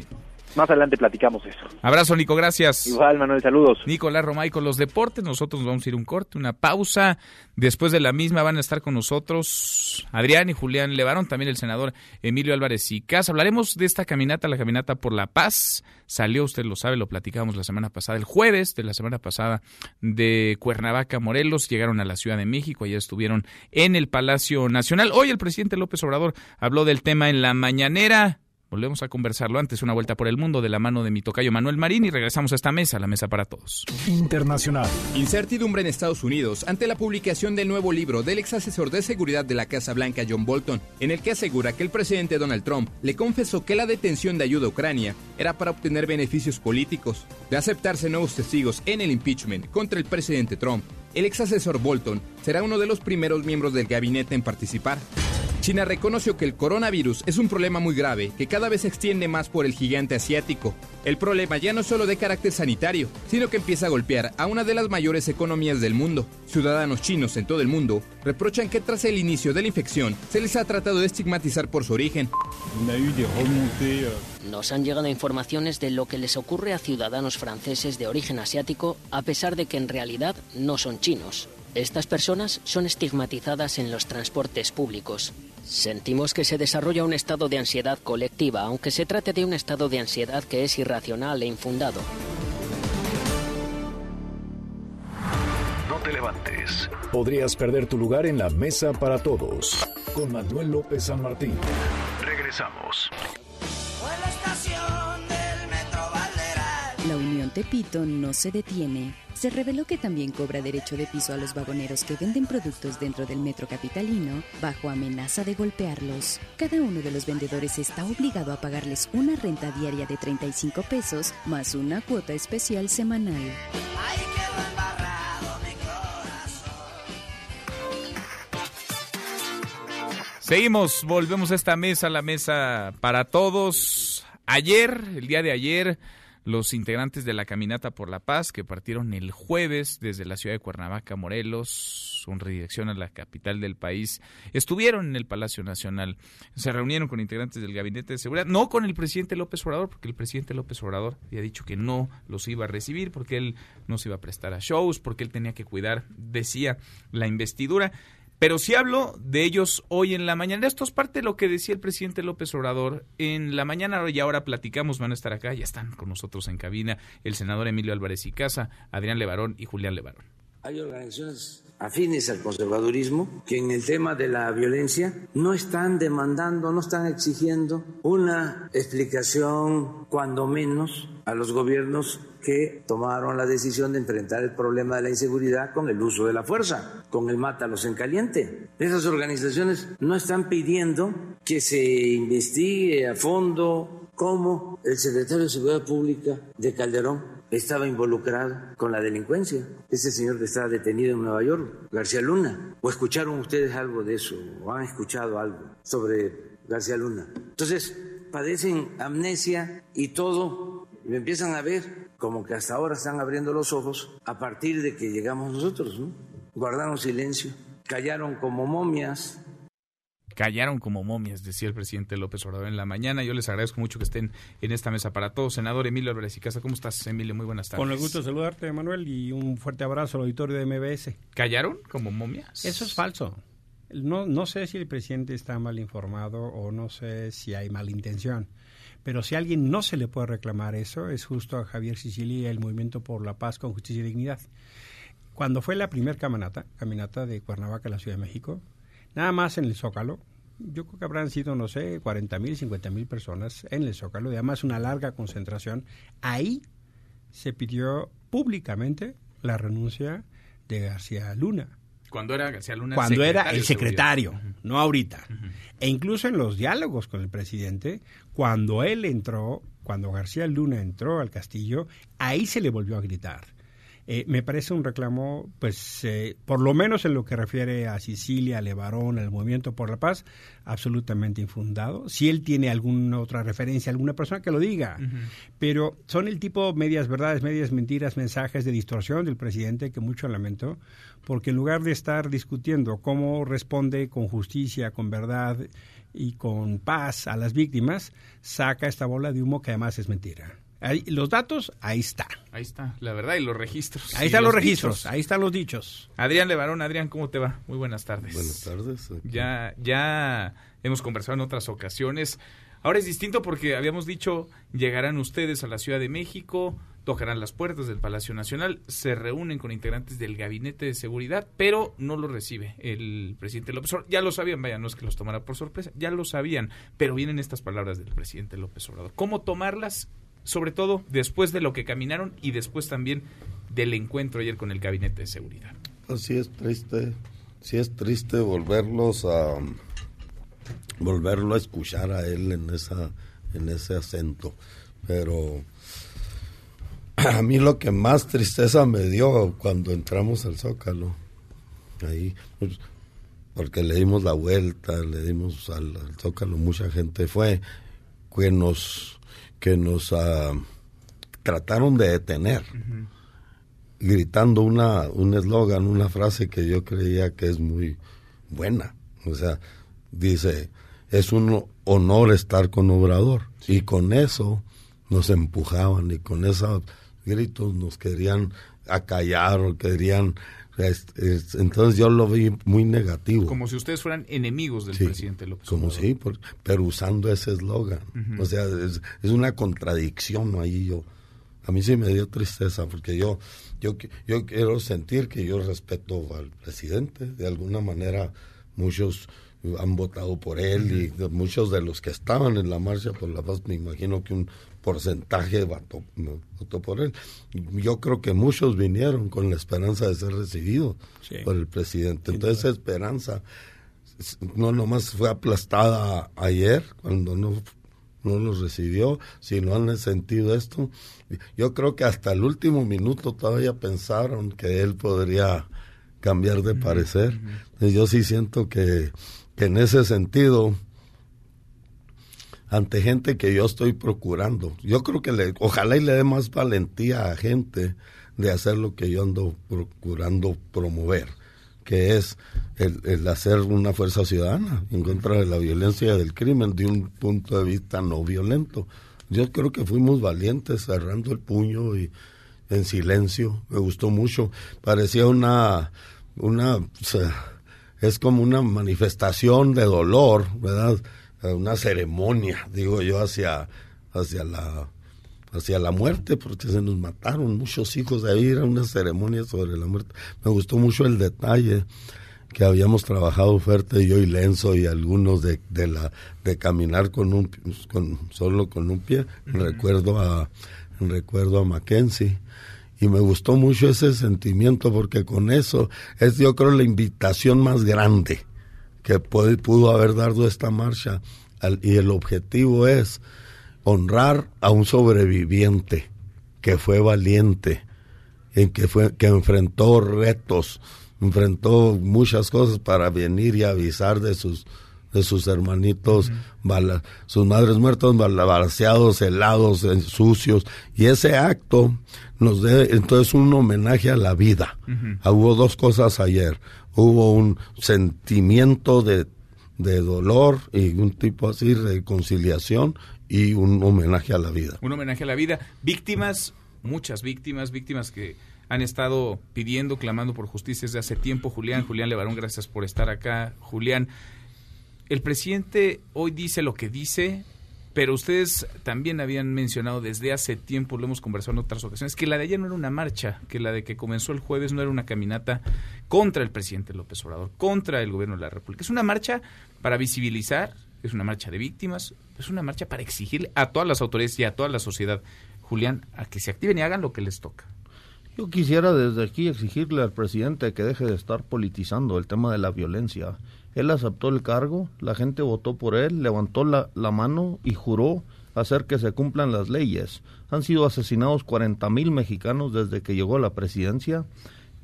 Más adelante platicamos eso. Abrazo, Nico, gracias. Igual, Manuel, saludos. Nicolás Romay con los deportes. Nosotros vamos a ir un corte, una pausa. Después de la misma van a estar con nosotros Adrián y Julián Levarón, también el senador Emilio Álvarez y Casa. Hablaremos de esta caminata, la caminata por la paz. Salió, usted lo sabe, lo platicábamos la semana pasada, el jueves de la semana pasada de Cuernavaca, Morelos. Llegaron a la Ciudad de México, allá estuvieron en el Palacio Nacional. Hoy el presidente López Obrador habló del tema en la mañanera. Volvemos a conversarlo antes, una vuelta por el mundo de la mano de mi tocayo Manuel Marín y regresamos a esta mesa, la mesa para todos. Internacional. Incertidumbre en Estados Unidos ante la publicación del nuevo libro del ex asesor de seguridad de la Casa Blanca, John Bolton, en el que asegura que el presidente Donald Trump le confesó que la detención de ayuda a Ucrania era para obtener beneficios políticos. De aceptarse nuevos testigos en el impeachment contra el presidente Trump, el ex asesor Bolton será uno de los primeros miembros del gabinete en participar. China reconoció que el coronavirus es un problema muy grave que cada vez se extiende más por el gigante asiático. El problema ya no es solo de carácter sanitario, sino que empieza a golpear a una de las mayores economías del mundo. Ciudadanos chinos en todo el mundo reprochan que tras el inicio de la infección se les ha tratado de estigmatizar por su origen. Nos han llegado informaciones de lo que les ocurre a ciudadanos franceses de origen asiático a pesar de que en realidad no son chinos. Estas personas son estigmatizadas en los transportes públicos. Sentimos que se desarrolla un estado de ansiedad colectiva, aunque se trate de un estado de ansiedad que es irracional e infundado. No te levantes. Podrías perder tu lugar en la mesa para todos. Con Manuel López San Martín. Regresamos. Unión Tepito no se detiene. Se reveló que también cobra derecho de piso a los vagoneros que venden productos dentro del metro capitalino bajo amenaza de golpearlos. Cada uno de los vendedores está obligado a pagarles una renta diaria de 35 pesos más una cuota especial semanal. Seguimos, volvemos a esta mesa, la mesa para todos. Ayer, el día de ayer, los integrantes de la Caminata por la Paz que partieron el jueves desde la ciudad de Cuernavaca, Morelos, con redirección a la capital del país, estuvieron en el Palacio Nacional. Se reunieron con integrantes del Gabinete de Seguridad, no con el presidente López Obrador, porque el presidente López Obrador había dicho que no los iba a recibir, porque él no se iba a prestar a shows, porque él tenía que cuidar, decía, la investidura. Pero si hablo de ellos hoy en la mañana. Esto es parte de lo que decía el presidente López Obrador en la mañana y ahora platicamos, van a estar acá, ya están con nosotros en cabina el senador Emilio Álvarez y Casa, Adrián Levarón y Julián Levarón. Hay organizaciones afines al conservadurismo que en el tema de la violencia no están demandando, no están exigiendo una explicación, cuando menos, a los gobiernos que tomaron la decisión de enfrentar el problema de la inseguridad con el uso de la fuerza, con el mátalos en caliente. Esas organizaciones no están pidiendo que se investigue a fondo cómo el secretario de Seguridad Pública de Calderón estaba involucrado con la delincuencia. Ese señor que estaba detenido en Nueva York, García Luna. ¿O escucharon ustedes algo de eso? ¿O han escuchado algo sobre García Luna? Entonces, padecen amnesia y todo, y empiezan a ver como que hasta ahora están abriendo los ojos a partir de que llegamos nosotros, ¿no? Guardaron silencio, callaron como momias, callaron como momias, decía el presidente López Obrador en la mañana. Yo les agradezco mucho que estén en esta mesa para todos. Senador Emilio Álvarez y Casa, ¿cómo estás, Emilio? Muy buenas tardes. Con el gusto de saludarte, Manuel, y un fuerte abrazo al auditorio de MBS. ¿Callaron como momias? Eso es falso. No, no sé si el presidente está mal informado o no sé si hay mala intención. Pero si a alguien no se le puede reclamar eso, es justo a Javier Sicilia y el Movimiento por la Paz con Justicia y Dignidad. Cuando fue la primera caminata, caminata de Cuernavaca a la Ciudad de México, Nada más en el Zócalo, yo creo que habrán sido, no sé, 40 mil, 50 mil personas en el Zócalo, y además una larga concentración. Ahí se pidió públicamente la renuncia de García Luna. Cuando era García Luna Cuando era el secretario, seguridad. no ahorita. E incluso en los diálogos con el presidente, cuando él entró, cuando García Luna entró al castillo, ahí se le volvió a gritar. Eh, me parece un reclamo, pues, eh, por lo menos en lo que refiere a Sicilia, a Levarón, al Movimiento por la Paz, absolutamente infundado. Si él tiene alguna otra referencia, alguna persona que lo diga. Pero son el tipo medias verdades, medias mentiras, mensajes de distorsión del presidente que mucho lamento, porque en lugar de estar discutiendo cómo responde con justicia, con verdad y con paz a las víctimas, saca esta bola de humo que además es mentira. Ahí, los datos, ahí está. Ahí está, la verdad, y los registros. Ahí están los registros, dichos. ahí están los dichos. Adrián Levarón, Adrián, ¿cómo te va? Muy buenas tardes. Buenas tardes. aquí. Ya, ya hemos conversado en otras ocasiones. Ahora es distinto porque habíamos dicho, llegarán ustedes a la Ciudad de México, tocarán las puertas del Palacio Nacional, se reúnen con integrantes del Gabinete de Seguridad, pero no lo recibe el presidente López Obrador. Ya lo sabían, vaya, no es que los tomara por sorpresa, ya lo sabían, pero vienen estas palabras del presidente López Obrador. ¿Cómo tomarlas? Sobre todo después de lo que caminaron y después también del encuentro ayer con el Gabinete de Seguridad. Pues sí es triste, sí es triste volverlos a volverlo a escuchar a él en esa en ese acento, pero a mí lo que más tristeza me dio cuando entramos al Zócalo, ahí, pues, porque le dimos la vuelta, le dimos al, al Zócalo, mucha gente fue, que nos, que nos ah, trataron de detener, gritando una, un eslogan, una frase que yo creía que es muy buena, o sea, dice, es un honor estar con Obrador, y con eso nos empujaban, y con esos gritos nos querían acallar o querían es- es- entonces yo lo vi muy negativo. Como si ustedes fueran enemigos del Sí, presidente López como sí por- pero usando ese eslogan. O sea es, es una contradicción ahí yo. A mí sí me dio tristeza porque yo yo yo quiero sentir que yo respeto al presidente. De alguna manera muchos han votado por él y muchos de los que estaban en la marcha por la paz me imagino que un porcentaje votó, votó por él. Yo creo que muchos vinieron con la esperanza de ser recibidos Sí. por el presidente. Entonces esa esperanza no nomás fue aplastada ayer cuando no no los recibió, si no han sentido esto, yo creo que hasta el último minuto todavía pensaron que él podría cambiar de parecer. Yo sí siento que, que en ese sentido, ante gente que yo estoy procurando, yo creo que le, ojalá y le dé más valentía a gente de hacer lo que yo ando procurando promover que es el, el hacer una fuerza ciudadana en contra de la violencia y del crimen de un punto de vista no violento. Yo creo que fuimos valientes cerrando el puño y en silencio. Me gustó mucho. Parecía una, una, es como una manifestación de dolor, ¿verdad? Eh, Una ceremonia, digo yo, hacia, hacia la, hacia la muerte, porque se nos mataron muchos hijos de ahí, era una ceremonia sobre la muerte. Me gustó mucho el detalle que habíamos trabajado fuerte yo y Lenzo y algunos de, de la de caminar con un con solo con un pie Ujú. recuerdo a recuerdo a Mackenzie y me gustó mucho ese sentimiento porque con eso es yo creo la invitación más grande que puede, pudo haber dado esta marcha al- y el objetivo es honrar a un sobreviviente que fue valiente, en que fue que enfrentó retos, enfrentó muchas cosas para venir y avisar de sus de sus hermanitos, bala- sus madres muertos, balanceados, helados, sucios, y ese acto nos debe, entonces un homenaje a la vida. Ah, Hubo dos cosas ayer, hubo un sentimiento de, de dolor y un tipo así, reconciliación y un homenaje a la vida. Un homenaje a la vida. Víctimas, muchas víctimas, víctimas que han estado pidiendo, clamando por justicia desde hace tiempo. Julián, Julián Levarón, gracias por estar acá. Julián, el presidente hoy dice lo que dice, pero ustedes también habían mencionado desde hace tiempo, lo hemos conversado en otras ocasiones, que la de ayer no era una marcha, que la de que comenzó el jueves no era una caminata contra el presidente López Obrador, contra el gobierno de la República. Es una marcha para visibilizar, es una marcha de víctimas, es una marcha para exigirle a todas las autoridades y a toda la sociedad, Julián, a que se activen y hagan lo que les toca. Yo quisiera desde aquí exigirle al presidente que deje de estar politizando el tema de la violencia. Él aceptó el cargo, la gente votó por él, levantó la, mano y juró hacer que se cumplan las leyes. Han sido asesinados 40 mil mexicanos desde que llegó a la presidencia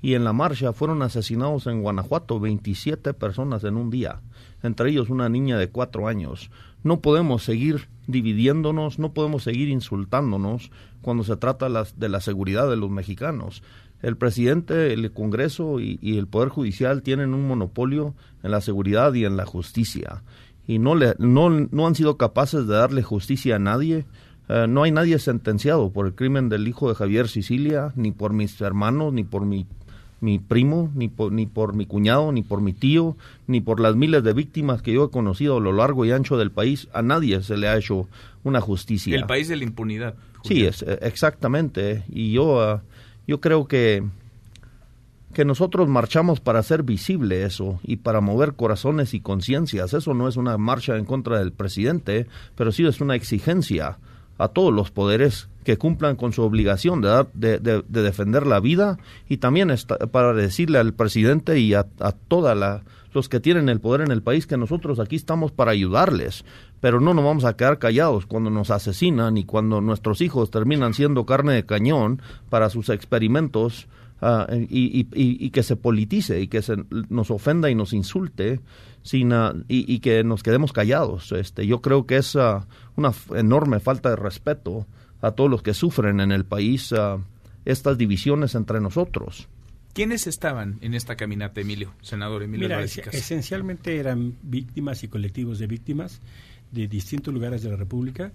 y en la marcha fueron asesinados en Guanajuato 27 personas en un día, entre ellos una niña de cuatro años. No podemos seguir dividiéndonos, no podemos seguir insultándonos cuando se trata de la seguridad de los mexicanos. El presidente, el Congreso y, el Poder Judicial tienen un monopolio en la seguridad y en la justicia y no, le, no, no han sido capaces de darle justicia a nadie. Eh, no hay nadie sentenciado por el crimen del hijo de Javier Sicilia, ni por mis hermanos, ni por mi mi primo, ni por, ni por mi cuñado, ni por mi tío, ni por las miles de víctimas que yo he conocido a lo largo y ancho del país. A nadie se le ha hecho una justicia. El país de la impunidad. Sí, es, eh, exactamente. Y yo, ah, yo creo que, que nosotros marchamos para hacer visible eso y para mover corazones y conciencias. Eso no es una marcha en contra del presidente, pero sí es una exigencia a todos los poderes que cumplan con su obligación de, de, defender la vida y también para decirle al presidente y a, a todos los que tienen el poder en el país que nosotros aquí estamos para ayudarles, pero no nos vamos a quedar callados cuando nos asesinan y cuando nuestros hijos terminan siendo carne de cañón para sus experimentos ah, y, y, que se politice y que se nos ofenda y nos insulte sin, ah, y, que nos quedemos callados. Este, yo creo que es ah, una enorme falta de respeto a todos los que sufren en el país estas divisiones entre nosotros. ¿Quiénes estaban en esta caminata, Emilio, senador Emilio Mira, esencialmente eran víctimas y colectivos de víctimas de distintos lugares de la República.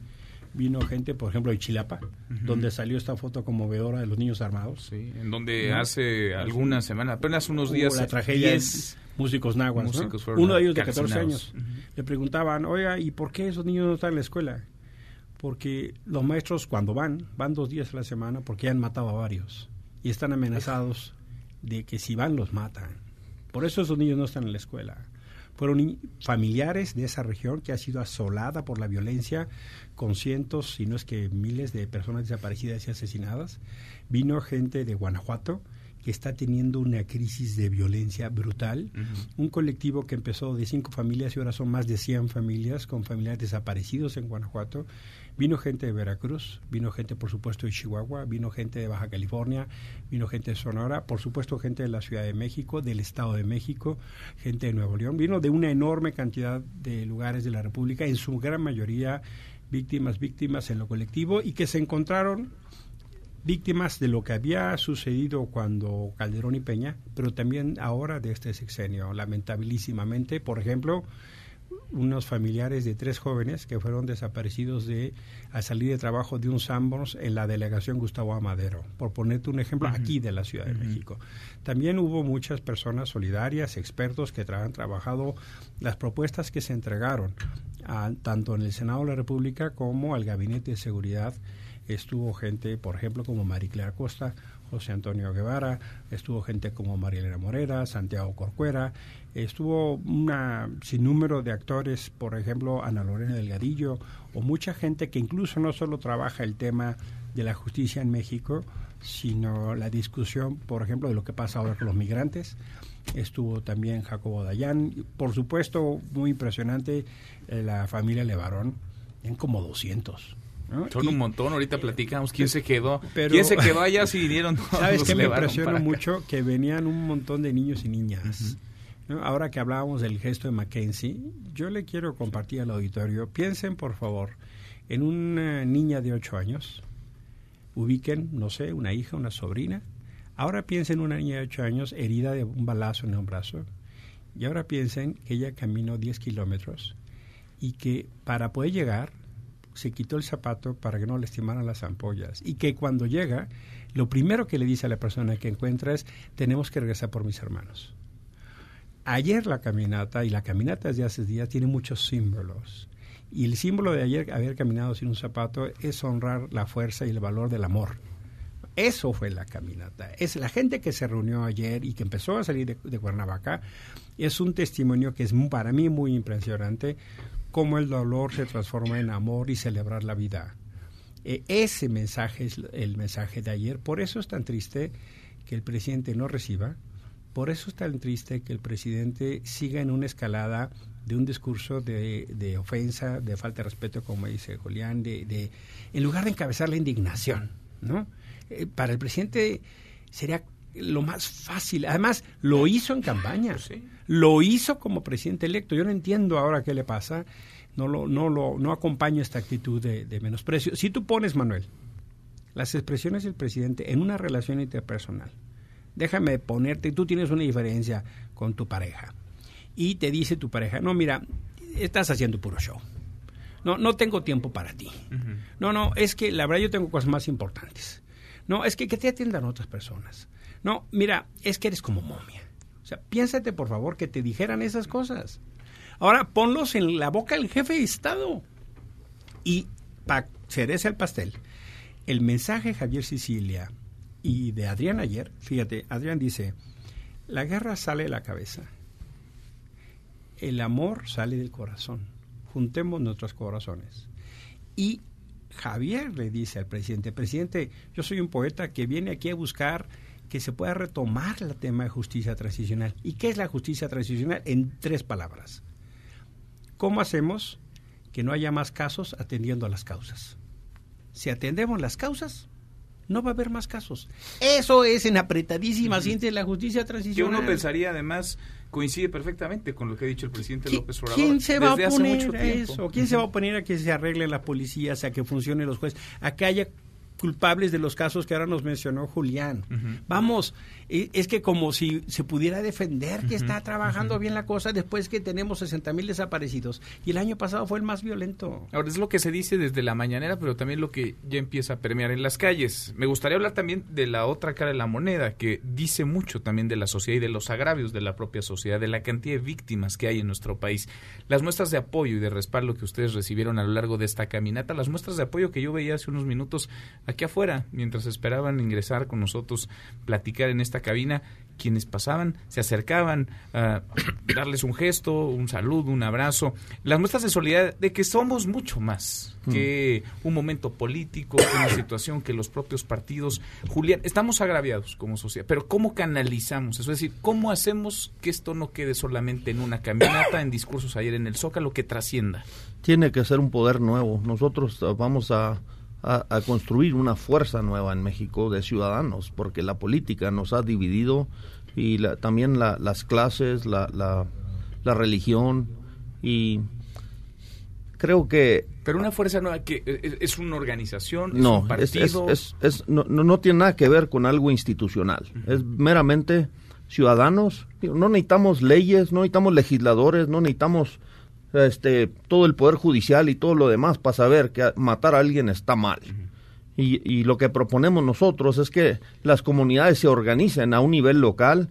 Vino gente, por ejemplo, de Chilapa, donde salió esta foto conmovedora de los niños armados. Sí, en donde hace algunas semanas, apenas unos días... la tragedia es músicos nahuas, Uno de ellos de 14 años. Le preguntaban, oiga, ¿y por qué esos niños no están en la escuela? porque los maestros cuando van, van dos días a la semana porque han matado a varios y están amenazados de que si van los matan. Por eso esos niños no están en la escuela. Fueron familiares de esa región que ha sido asolada por la violencia con cientos, si no es que miles de personas desaparecidas y asesinadas. Vino gente de Guanajuato, que está teniendo una crisis de violencia brutal. Un colectivo que empezó de cinco familias y ahora son más de 100 familias con familiares desaparecidos en Guanajuato Vino gente de Veracruz, vino gente por supuesto de Chihuahua, vino gente de Baja California, vino gente de Sonora, por supuesto gente de la Ciudad de México, del Estado de México, gente de Nuevo León, vino de una enorme cantidad de lugares de la República, en su gran mayoría víctimas, víctimas en lo colectivo y que se encontraron víctimas de lo que había sucedido cuando Calderón y Peña, pero también ahora de este sexenio, lamentabilísimamente, por ejemplo, unos familiares de tres jóvenes que fueron desaparecidos de a salir de trabajo de un Sambors en la delegación Gustavo Amadero, por ponerte un ejemplo aquí de la Ciudad de México. También hubo muchas personas solidarias, expertos que han trabajado las propuestas que se entregaron tanto en el Senado de la República como al Gabinete de Seguridad. Estuvo gente, por ejemplo, como Mariclea Costa, José Antonio Guevara, estuvo gente como María Elena Morera, Santiago Corcuera, estuvo un sinnúmero de actores, por ejemplo, Ana Lorena Delgadillo, o mucha gente que incluso no solo trabaja el tema de la justicia en México, sino la discusión, por ejemplo, de lo que pasa ahora con los migrantes. Estuvo también Jacobo Dayan, por supuesto, muy impresionante, eh, la familia Levarón, en como 200. Son un montón, ahorita platicamos quién se quedó. ¿Quién se quedó allá si vinieron todos ¿Sabes qué me impresionó mucho? Que venían un montón de niños y niñas. Ahora que hablábamos del gesto de Mackenzie, yo le quiero compartir al auditorio, piensen por favor en una niña de 8 años, ubiquen, no sé, una hija, una sobrina. Ahora piensen en una niña de 8 años herida de un balazo en un brazo. Y ahora piensen que ella caminó 10 kilómetros y que para poder llegar se quitó el zapato para que no le lastimaran las ampollas. Y que cuando llega, lo primero que le dice a la persona que encuentra es, tenemos que regresar por mis hermanos. Ayer la caminata, y la caminata de hace días, tiene muchos símbolos. Y el símbolo de ayer, haber caminado sin un zapato, es honrar la fuerza y el valor del amor. Eso fue la caminata. Es la gente que se reunió ayer y que empezó a salir de, de Cuernavaca. Es un testimonio que es para mí muy impresionante cómo el dolor se transforma en amor y celebrar la vida. Eh, ese mensaje es el mensaje de ayer. Por eso es tan triste que el presidente no reciba. Por eso es tan triste que el presidente siga en una escalada de un discurso de, ofensa, de falta de respeto, como dice Julián, de, en lugar de encabezar la indignación, ¿no? Eh, para el presidente sería lo más fácil. Además, lo hizo en campaña. Lo hizo como presidente electo. Yo no entiendo ahora qué le pasa. No lo, no lo, no acompaño esta actitud de, de menosprecio. Si tú pones, Manuel, las expresiones del presidente en una relación interpersonal, déjame ponerte, tú tienes una diferencia con tu pareja y te dice tu pareja, no, mira, estás haciendo puro show. No, no tengo tiempo para ti. No, no, es que la verdad yo tengo cosas más importantes. No, es que, que te atiendan otras personas. No, mira, es que eres como momia. Sea, piénsate por favor que te dijeran esas cosas. Ahora ponlos en la boca del jefe de Estado. Y para el pastel, el mensaje de Javier Sicilia y de Adrián ayer, fíjate, Adrián dice, la guerra sale de la cabeza, el amor sale del corazón. Juntemos nuestros corazones. Y Javier le dice al presidente, presidente, yo soy un poeta que viene aquí a buscar que se pueda retomar el tema de justicia transicional. ¿Y qué es la justicia transicional? En tres palabras. ¿Cómo hacemos que no haya más casos atendiendo a las causas? Si atendemos las causas, no va a haber más casos. Eso es en apretadísima uh la justicia transicional. Que uno pensaría además coincide perfectamente con lo que ha dicho el presidente López Obrador. ¿Quién se va a oponer a eso? ¿Quién se va a oponer a que se arreglen las policías, a que funcionen los jueces, a que haya culpables de los casos que ahora nos mencionó Julián. Vamos, es que como si se pudiera defender que está trabajando bien la cosa después que tenemos 60 mil desaparecidos y el año pasado fue el más violento. Ahora es lo que se dice desde la mañanera, pero también lo que ya empieza a permear en las calles. Me gustaría hablar también de la otra cara de la moneda, que dice mucho también de la sociedad y de los agravios de la propia sociedad, de la cantidad de víctimas que hay en nuestro país. Las muestras de apoyo y de respaldo que ustedes recibieron a lo largo de esta caminata, las muestras de apoyo que yo veía hace unos minutos aquí afuera, mientras esperaban ingresar con nosotros, platicar en esta cabina, quienes pasaban se acercaban a darles un gesto, un saludo, un abrazo, las muestras de solidaridad de que somos mucho más mm. que un momento político, que una situación que los propios partidos. Julián, estamos agraviados como sociedad, pero ¿cómo canalizamos eso? Es decir, ¿cómo hacemos que esto no quede solamente en una caminata, en discursos ayer en el Zócalo, que trascienda? Tiene que ser un poder nuevo. Nosotros vamos a a, construir una fuerza nueva en México de ciudadanos, porque la política nos ha dividido y también las clases, la, la, religión y creo que... Pero una fuerza nueva que e, e, es una organización, es no, un partido... Es, es, no, no, tiene nada que ver con algo institucional, es meramente ciudadanos, no necesitamos leyes, no necesitamos legisladores, no necesitamos este, todo el poder judicial y todo lo demás para saber que matar a alguien está mal. y, y, lo que proponemos nosotros es que las comunidades se organicen a un nivel local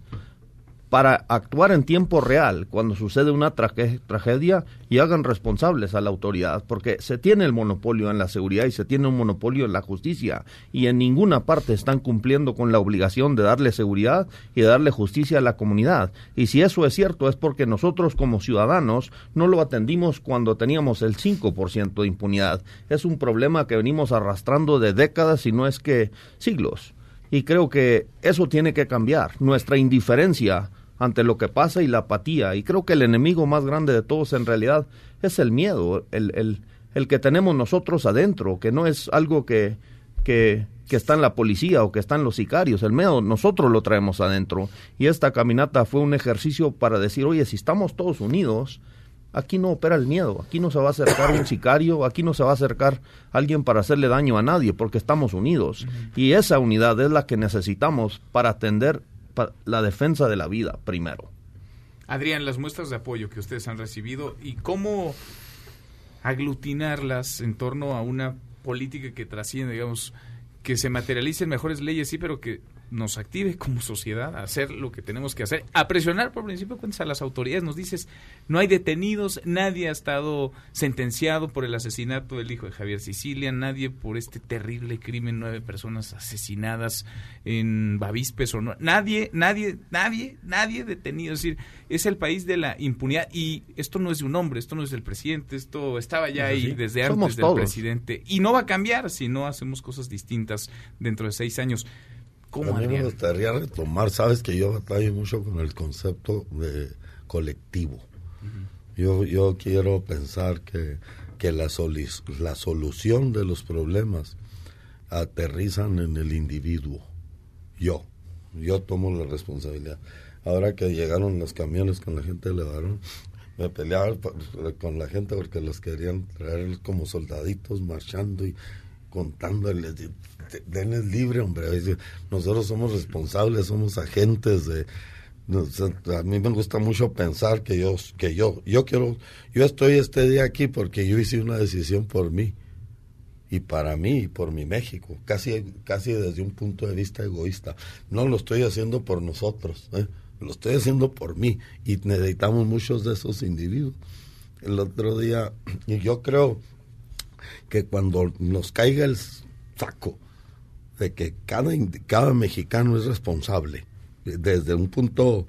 para actuar en tiempo real cuando sucede una tragedia y hagan responsables a la autoridad, porque se tiene el monopolio en la seguridad y se tiene un monopolio en la justicia y en ninguna parte están cumpliendo con la obligación de darle seguridad y de darle justicia a la comunidad. Y si eso es cierto es porque nosotros como ciudadanos no lo atendimos cuando teníamos el 5% de impunidad. Es un problema que venimos arrastrando de décadas y no es que siglos. Y creo que eso tiene que cambiar. Nuestra indiferencia ante lo que pasa y la apatía. Y creo que el enemigo más grande de todos en realidad es el miedo, el, el, el que tenemos nosotros adentro, que no es algo que, que, que, está en la policía o que está en los sicarios. El miedo nosotros lo traemos adentro. Y esta caminata fue un ejercicio para decir, oye, si estamos todos unidos, aquí no opera el miedo, aquí no se va a acercar un sicario, aquí no se va a acercar alguien para hacerle daño a nadie, porque estamos unidos. Y esa unidad es la que necesitamos para atender la defensa de la vida primero. Adrián, las muestras de apoyo que ustedes han recibido y cómo aglutinarlas en torno a una política que trasciende, digamos, que se materialicen mejores leyes, sí, pero que nos active como sociedad a hacer lo que tenemos que hacer, a presionar por principio de cuentas a las autoridades. Nos dices, no hay detenidos, nadie ha estado sentenciado por el asesinato del hijo de Javier Sicilia, nadie por este terrible crimen, nueve personas asesinadas en Bavispes o no, nadie, nadie, nadie, nadie detenido. Es decir, es el país de la impunidad y esto no es de un hombre, esto no es del presidente, esto estaba ya ahí desde antes del presidente y no va a cambiar si no hacemos cosas distintas dentro de seis años. ¿Cómo a mí me gustaría retomar, sabes que yo batallo mucho con el concepto de colectivo. yo, yo quiero pensar que, que la, la solución de los problemas aterrizan en el individuo. Yo, yo tomo la responsabilidad. Ahora que llegaron los camiones con la gente le llevaron, me peleaba con la gente porque los querían traer como soldaditos marchando y contándoles denles libre, hombre. Nosotros somos responsables, somos agentes de... A mí me gusta mucho pensar que yo, que yo, yo quiero, yo estoy este día aquí porque yo hice una decisión por mí y para mí y por mi México, casi, casi desde un punto de vista egoísta. No lo estoy haciendo por nosotros, ¿eh? lo estoy haciendo por mí y necesitamos muchos de esos individuos. El otro día, y yo creo que cuando nos caiga el saco de que cada, cada mexicano es responsable, desde un punto,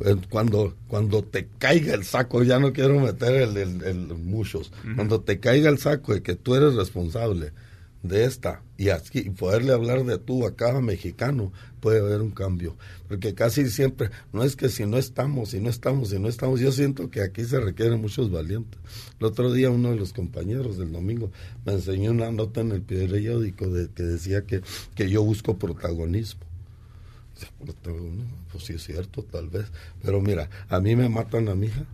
eh, cuando, cuando te caiga el saco, ya no quiero meter el, el, muchos, cuando te caiga el saco de que tú eres responsable de esta y así poderle hablar de tú a cada mexicano puede haber un cambio. Porque casi siempre no es que si no estamos si no estamos si no estamos yo siento que aquí se requieren muchos valientes. El otro día uno de los compañeros del domingo me enseñó una nota en el periódico de, que decía que, que yo busco protagonismo pues sí es cierto tal vez pero mira a mí me matan a mi hija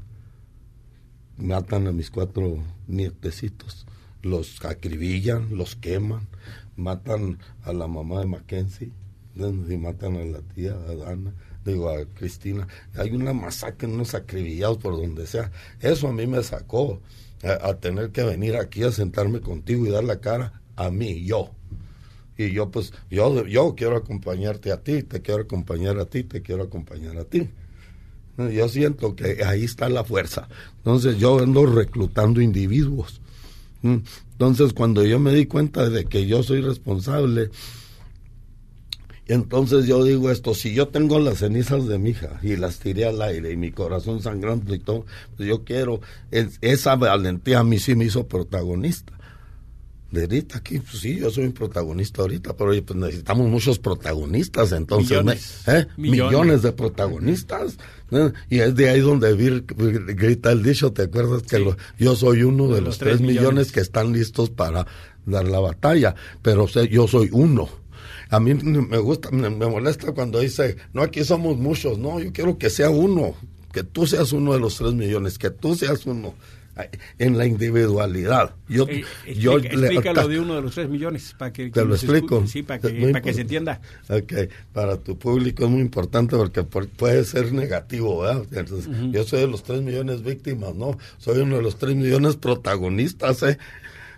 matan a mis cuatro nietecitos los acribillan, los queman, matan a la mamá de Mackenzie y matan a la tía a Ana, digo a Cristina. Hay una masacre, unos acribillados por donde sea. Eso a mí me sacó a, tener que venir aquí a sentarme contigo y dar la cara a mí, yo. Y yo pues, yo, yo quiero acompañarte a ti, te quiero acompañar a ti, te quiero acompañar a ti. Yo siento que ahí está la fuerza. Entonces yo ando reclutando individuos. Entonces, cuando yo me di cuenta de que yo soy responsable, entonces yo digo esto, si yo tengo las cenizas de mi hija y las tiré al aire y mi corazón sangrando y todo, pues yo quiero, esa valentía a mí sí me hizo protagonista de ahorita aquí, pues sí, yo soy un protagonista ahorita, pero pues necesitamos muchos protagonistas, entonces, millones, ¿eh? millones. de protagonistas. Y es de ahí donde vir, grita el dicho, ¿te acuerdas que yo soy uno de, los, tres millones. que están listos para dar la batalla? Pero yo soy uno. A mí me gusta, me molesta cuando dice, no, aquí somos muchos, no, yo quiero que sea uno, que tú seas uno de los tres millones, que tú seas uno en la individualidad. Yo, eh, yo explícalo de uno de los tres millones para que, te lo explico. sí, para que, para que se entienda. Ok, para tu público es muy importante porque puede ser negativo, ¿verdad? Entonces, Yo soy de los tres millones víctimas, ¿no? Soy uno de los tres millones protagonistas, ¿eh?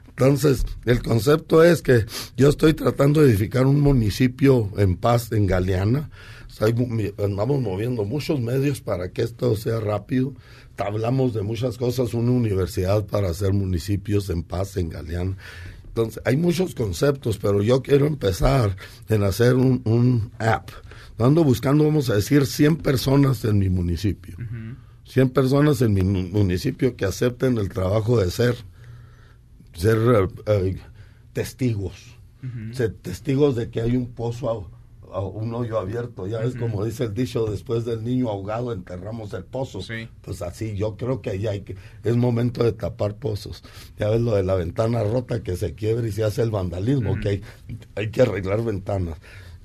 Entonces, el concepto es que yo estoy tratando de edificar un municipio en paz en Galeana. Estamos moviendo muchos medios para que esto sea rápido hablamos de muchas cosas, una universidad para hacer municipios en paz en Galeán. Entonces, hay muchos conceptos, pero yo quiero empezar en hacer un, app. Ando buscando, vamos a decir, 100 personas en mi municipio. 100 personas en mi municipio que acepten el trabajo de ser, ser eh, testigos. ser testigos de que hay un pozo un hoyo abierto, ya es como dice el dicho, después del niño ahogado enterramos el pozo. Pues así, yo creo que ahí hay que, es momento de tapar pozos. Ya ves lo de la ventana rota que se quiebra y se hace el vandalismo, que hay, hay que arreglar ventanas.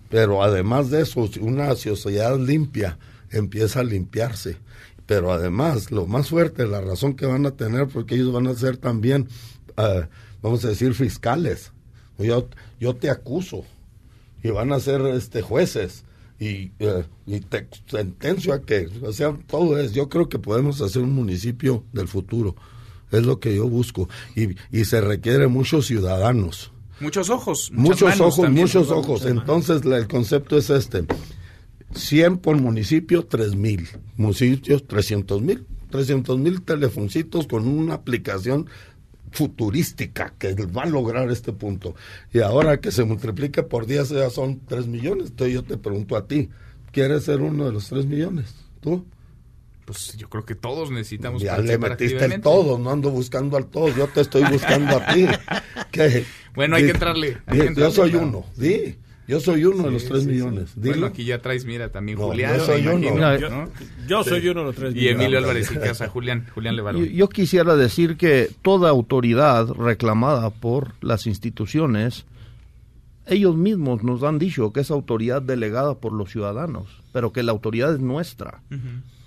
Pero además de eso, una sociedad limpia empieza a limpiarse. Pero además, lo más fuerte, la razón que van a tener, porque ellos van a ser también, eh, vamos a decir, fiscales. Yo, yo te acuso y van a ser este jueces y, eh, y te sentencio a que, o sea, todo es, yo creo que podemos hacer un municipio del futuro, es lo que yo busco, y, y se requiere muchos ciudadanos, Muchos ojos. Muchos ojos, muchos ojos. Entonces el concepto es este. 100 por municipio, 3 mil. Municipios, 300 mil. 300 mil telefoncitos con una aplicación futurística que va a lograr este punto. Y ahora que se multiplique por 10 ya son 3 millones. Entonces yo te pregunto a ti, ¿quieres ser uno de los 3 millones? ¿Tú? Pues yo creo que todos necesitamos Ya le metiste el todo, no ando buscando al todo, yo te estoy buscando a ti. Bueno, hay que entrarle. yo soy uno, di. Yo soy uno de los tres millones. Bueno, aquí ya traes, mira, también Julián. Yo soy uno. yo, soy uno de los tres millones. Y Emilio Álvarez y Casa, Julián, Julián Levarón. Yo, yo, quisiera decir que toda autoridad reclamada por las instituciones, ellos mismos nos han dicho que es autoridad delegada por los ciudadanos, pero que la autoridad es nuestra.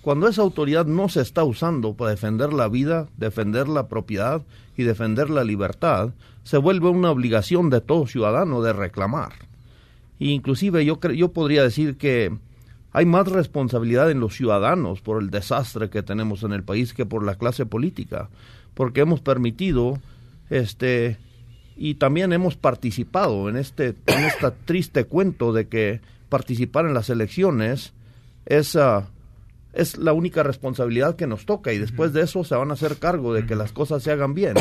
Cuando esa autoridad no se está usando para defender la vida, defender la propiedad y defender la libertad, se vuelve una obligación de todo ciudadano de reclamar inclusive yo, yo podría decir que hay más responsabilidad en los ciudadanos por el desastre que tenemos en el país que por la clase política, porque hemos permitido este y también hemos participado en este en este triste cuento de que participar en las elecciones es ah, es la única responsabilidad que nos toca y después de eso se van a hacer cargo de que las cosas se hagan bien.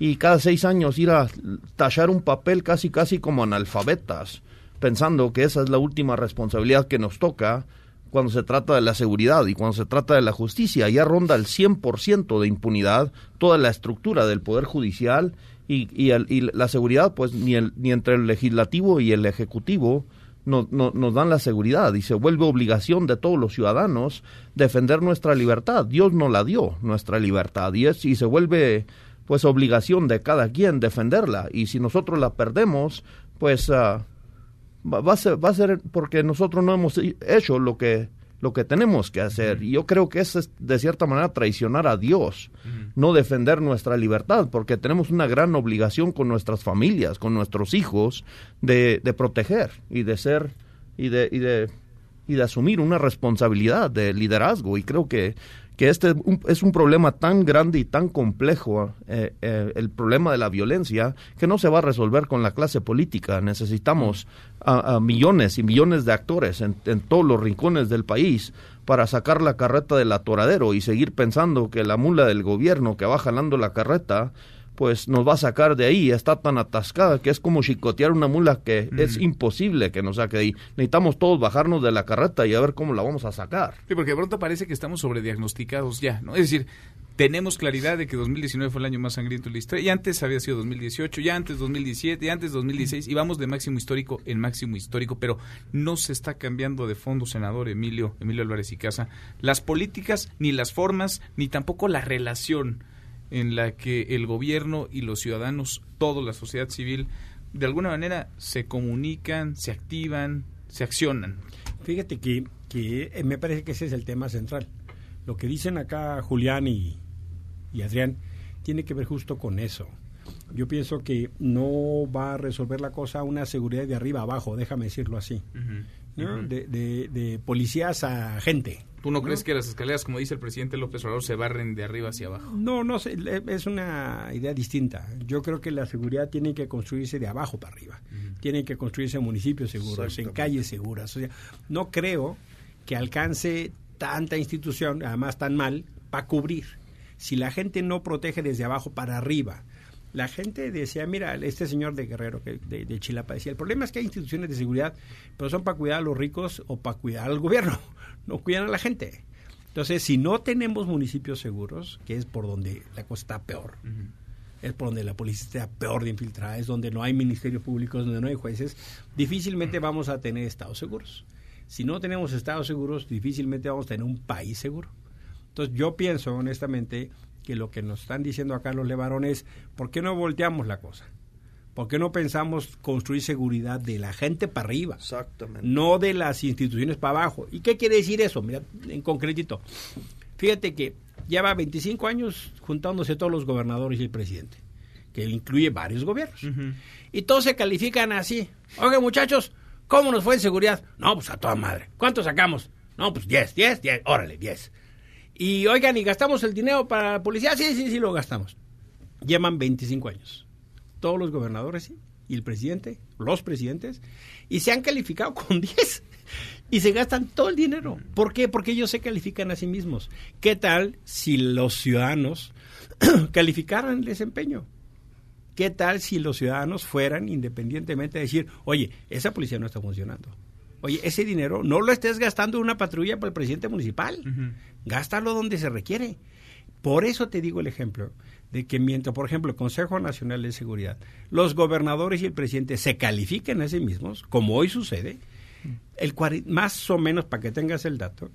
Y cada seis años ir a tachar un papel casi casi como analfabetas pensando que esa es la última responsabilidad que nos toca cuando se trata de la seguridad y cuando se trata de la justicia. Ya ronda el 100% de impunidad toda la estructura del Poder Judicial y, la seguridad, pues ni, el, ni entre el legislativo y el ejecutivo no, nos dan la seguridad y se vuelve obligación de todos los ciudadanos defender nuestra libertad. Dios nos la dio, nuestra libertad, y, es, y se vuelve pues obligación de cada quien defenderla. Y si nosotros la perdemos, pues... Uh, va, a ser, va a ser porque nosotros no hemos hecho lo que lo que tenemos que hacer. Y yo creo que es de cierta manera traicionar a Dios, no defender nuestra libertad, porque tenemos una gran obligación con nuestras familias, con nuestros hijos, de, de proteger y de ser y de, y de y de asumir una responsabilidad de liderazgo. Y creo que que este es un problema tan grande y tan complejo, eh, eh, el problema de la violencia, que no se va a resolver con la clase política. Necesitamos a, millones y millones de actores en, en, todos los rincones del país para sacar la carreta del atoradero y seguir pensando que la mula del gobierno que va jalando la carreta pues nos va a sacar de ahí, está tan atascada que es como chicotear una mula que es imposible que nos saque de ahí. Necesitamos todos bajarnos de la carreta y a ver cómo la vamos a sacar. Sí, porque de pronto parece que estamos sobrediagnosticados ya, ¿no? Es decir, tenemos claridad de que 2019 fue el año más sangriento de la historia, y antes había sido 2018, ya antes 2017, y antes 2016, y vamos de máximo histórico en máximo histórico, pero no se está cambiando de fondo, senador Emilio, Emilio Álvarez y Casa, las políticas, ni las formas, ni tampoco la relación en la que el gobierno y los ciudadanos, toda la sociedad civil, de alguna manera se comunican, se activan, se accionan. Fíjate que, que eh, me parece que ese es el tema central. Lo que dicen acá Julián y, y Adrián tiene que ver justo con eso. Yo pienso que no va a resolver la cosa una seguridad de arriba abajo, déjame decirlo así. de, de, de, policías a gente. ¿Tú no, crees que las escaleras, como dice el presidente López Obrador, se barren de arriba hacia abajo? No, no, es una idea distinta. Yo creo que la seguridad tiene que construirse de abajo para arriba. Tiene que construirse en municipios seguros, en calles seguras. O sea, no creo que alcance tanta institución, además tan mal, para cubrir. Si la gente no protege desde abajo para arriba, la gente decía, mira, este señor de Guerrero, que de, de, Chilapa, decía, el problema es que hay instituciones de seguridad, pero son para cuidar a los ricos o para cuidar al gobierno no cuidan a la gente. Entonces, si no tenemos municipios seguros, que es por donde la cosa está peor, es por donde la policía está peor de infiltrada, es donde no hay ministerios públicos, donde no hay jueces, difícilmente vamos a tener estados seguros. Si no tenemos estados seguros, difícilmente vamos a tener un país seguro. Entonces, yo pienso honestamente que lo que nos están diciendo acá los levarones, ¿por qué no volteamos la cosa? ¿Por qué no pensamos construir seguridad de la gente para arriba? Exactamente. No de las instituciones para abajo. ¿Y qué quiere decir eso? Mira, en concretito. Fíjate que lleva 25 años juntándose todos los gobernadores y el presidente, que incluye varios gobiernos. Y todos se califican así. Oye, muchachos, ¿cómo nos fue en seguridad? No, pues a toda madre. ¿Cuánto sacamos? No, pues 10, 10, 10, órale, 10. Y oigan, ¿y gastamos el dinero para la policía? Sí, sí, sí, lo gastamos. Llevan 25 años todos los gobernadores, y el presidente, los presidentes, y se han calificado con 10 y se gastan todo el dinero. ¿Por qué? Porque ellos se califican a sí mismos. ¿Qué tal si los ciudadanos calificaran el desempeño? ¿Qué tal si los ciudadanos fueran independientemente de decir, oye, esa policía no está funcionando? Oye, ese dinero no lo estés gastando en una patrulla para el presidente municipal. Gástalo donde se requiere. Por eso te digo el ejemplo de que mientras, por ejemplo, el Consejo Nacional de Seguridad, los gobernadores y el presidente se califiquen a sí mismos, como hoy sucede, el más o menos, para que tengas el dato,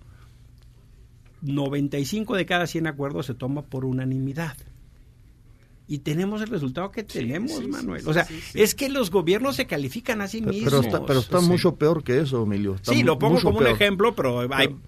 95 de cada 100 acuerdos se toma por unanimidad. Y tenemos el resultado que tenemos, Manuel. o sea, es que los gobiernos se califican a sí mismos. Pero está, pero está mucho peor que eso, Emilio. sí, lo pongo como un ejemplo, pero hay, pero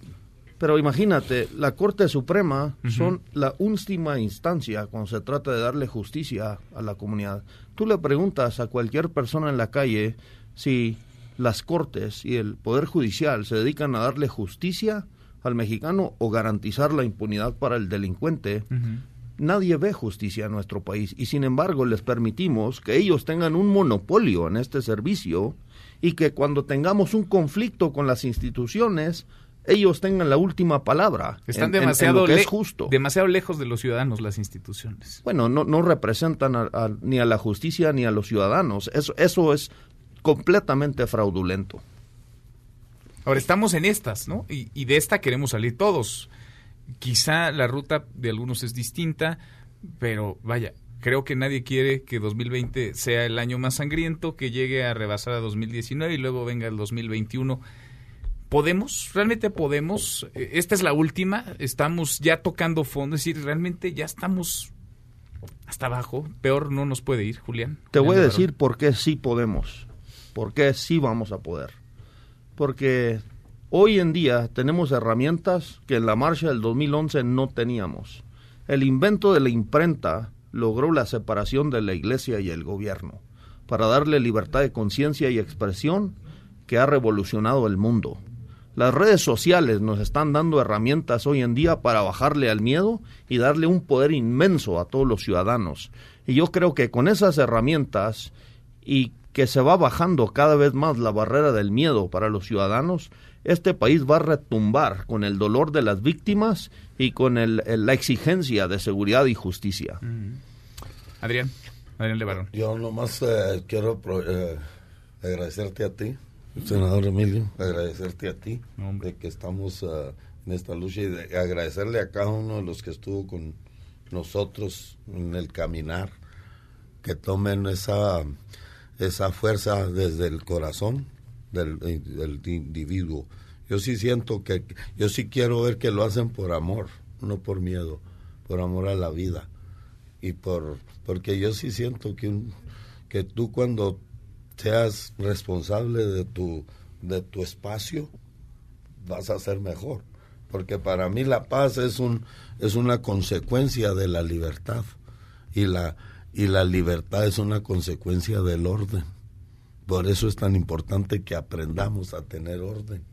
imagínate, la Corte Suprema son la última instancia cuando se trata de darle justicia a la comunidad. Tú le preguntas a cualquier persona en la calle si las Cortes y el Poder Judicial se dedican a darle justicia al mexicano o garantizar la impunidad para el delincuente. Nadie ve justicia en nuestro país y sin embargo les permitimos que ellos tengan un monopolio en este servicio y que cuando tengamos un conflicto con las instituciones ellos tengan la última palabra. Están demasiado, justo. demasiado lejos de los ciudadanos las instituciones. Bueno, no, no representan ni a la justicia ni a los ciudadanos. Eso, eso es completamente fraudulento. Ahora estamos en estas, ¿no? Y, y de esta queremos salir todos. Quizá la ruta de algunos es distinta, pero vaya, creo que nadie quiere que 2020 sea el año más sangriento, que llegue a rebasar a 2019 y luego venga el 2021 podemos, realmente podemos, eh, esta es la última, estamos ya tocando fondo, es decir, realmente ya estamos hasta abajo, peor no nos puede ir, Julián. Te voy a decir por qué sí podemos, por qué sí vamos a poder. Porque hoy en día tenemos herramientas que en la marcha del 2011 no teníamos. El invento de la imprenta logró la separación de la iglesia y el gobierno para darle libertad de conciencia y expresión que ha revolucionado el mundo. Las redes sociales nos están dando herramientas hoy en día para bajarle al miedo y darle un poder inmenso a todos los ciudadanos. Y yo creo que con esas herramientas y que se va bajando cada vez más la barrera del miedo para los ciudadanos, este país va a retumbar con el dolor de las víctimas y con la exigencia de seguridad y justicia. Adrián, Adrián Levarón. Yo nomás eh, quiero eh, agradecerte a ti Senador Emilio, agradecerte a ti de que estamos ah, en esta lucha y de agradecerle a cada uno de los que estuvo con nosotros en el caminar, que tomen esa, esa fuerza desde el corazón del, del individuo. Yo sí siento que, yo sí quiero ver que lo hacen por amor, no por miedo, por amor a la vida. Y por, porque yo sí siento que, un, que tú cuando seas responsable de tu, de tu espacio, vas a ser mejor. Porque para mí la paz es, un, es una consecuencia de la libertad y la, y la libertad es una consecuencia del orden. Por eso es tan importante que aprendamos a tener orden.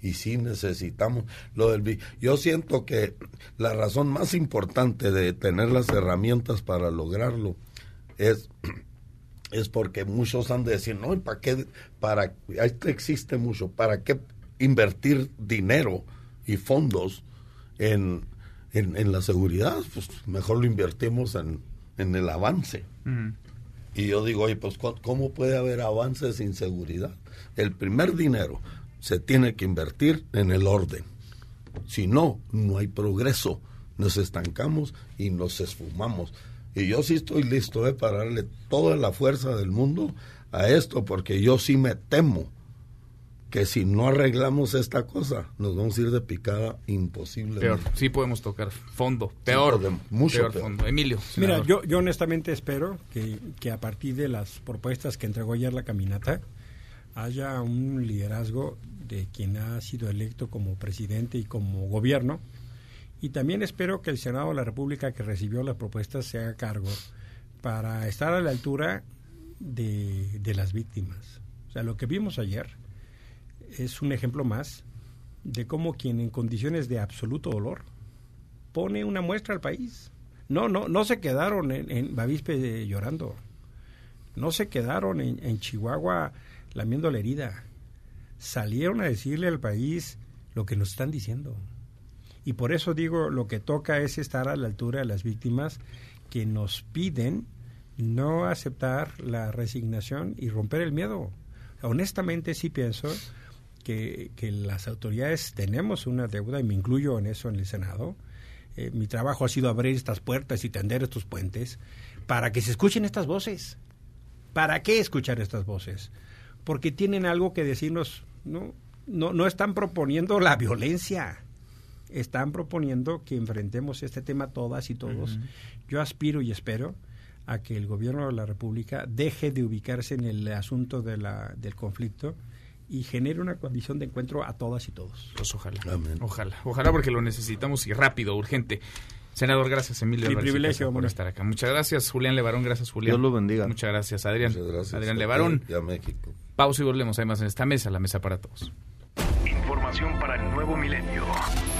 Y sí necesitamos lo del... Yo siento que la razón más importante de tener las herramientas para lograrlo es es porque muchos han de decir, no, ¿para qué? Para, existe mucho, ¿para qué invertir dinero y fondos en, en, la seguridad? Pues mejor lo invertimos en, en el avance. Y yo digo, oye, pues ¿cómo puede haber avance sin seguridad? El primer dinero se tiene que invertir en el orden. Si no, no hay progreso. Nos estancamos y nos esfumamos. Y yo sí estoy listo eh, para darle toda la fuerza del mundo a esto, porque yo sí me temo que si no arreglamos esta cosa, nos vamos a ir de picada imposible. Peor, sí podemos tocar fondo, peor, mucho peor, fondo. Emilio. Mira, yo, yo honestamente espero que, que a partir de las propuestas que entregó ayer la caminata, haya un liderazgo de quien ha sido electo como presidente y como gobierno, y también espero que el Senado de la República que recibió las propuestas se haga cargo para estar a la altura de, de las víctimas. O sea, lo que vimos ayer es un ejemplo más de cómo quien en condiciones de absoluto dolor pone una muestra al país. No, no, no se quedaron en, en Bavispe llorando. no se quedaron en, en Chihuahua lamiendo la herida. Salieron a decirle al país lo que nos están diciendo. Y por eso digo, lo que toca es estar a la altura de las víctimas que nos piden no aceptar la resignación y romper el miedo. Honestamente sí pienso que, que las autoridades tenemos una deuda, y me incluyo en eso en el Senado. Eh, mi trabajo ha sido abrir estas puertas y tender estos puentes para que se escuchen estas voces. ¿Para qué escuchar estas voces? Porque tienen algo que decirnos, no, no, no están proponiendo la violencia, están proponiendo que enfrentemos este tema todas y todos. Yo aspiro y espero a que el gobierno de la República deje de ubicarse en el asunto de la, del conflicto y genere una condición de encuentro a todas y todos. Pues ojalá. Ojalá. Ojalá porque lo necesitamos y rápido, urgente. Senador, gracias, Emilio. Mi privilegio, por estar acá. Muchas gracias, Julián Levarón. Gracias, Julián. Dios lo bendiga. Muchas gracias, Adrián. Muchas gracias. Adrián Levarón. Ya México. Pausa y volvemos. Además, en esta mesa, la mesa para todos. Información para el nuevo milenio.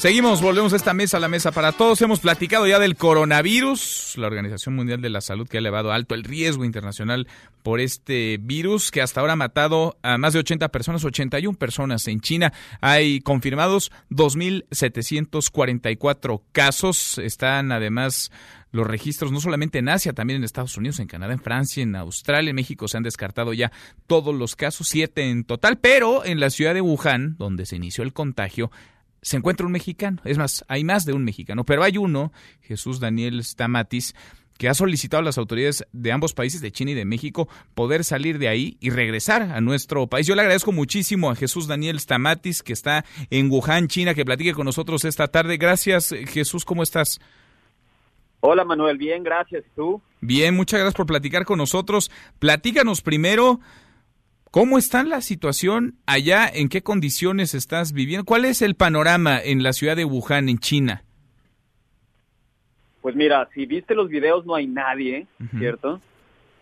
Seguimos, volvemos a esta mesa, la mesa para todos. Hemos platicado ya del coronavirus, la Organización Mundial de la Salud que ha elevado alto el riesgo internacional por este virus que hasta ahora ha matado a más de 80 personas, 81 personas en China. Hay confirmados 2.744 casos. Están además los registros no solamente en Asia, también en Estados Unidos, en Canadá, en Francia, en Australia, en México se han descartado ya todos los casos, siete en total, pero en la ciudad de Wuhan, donde se inició el contagio, se encuentra un mexicano. Es más, hay más de un mexicano, pero hay uno, Jesús Daniel Stamatis, que ha solicitado a las autoridades de ambos países, de China y de México, poder salir de ahí y regresar a nuestro país. Yo le agradezco muchísimo a Jesús Daniel Stamatis, que está en Wuhan, China, que platique con nosotros esta tarde. Gracias, Jesús, ¿cómo estás? Hola Manuel, bien, gracias. ¿Tú? Bien, muchas gracias por platicar con nosotros. Platícanos primero ¿Cómo está la situación allá? ¿En qué condiciones estás viviendo? ¿Cuál es el panorama en la ciudad de Wuhan, en China? Pues mira, si viste los videos no hay nadie, ¿cierto?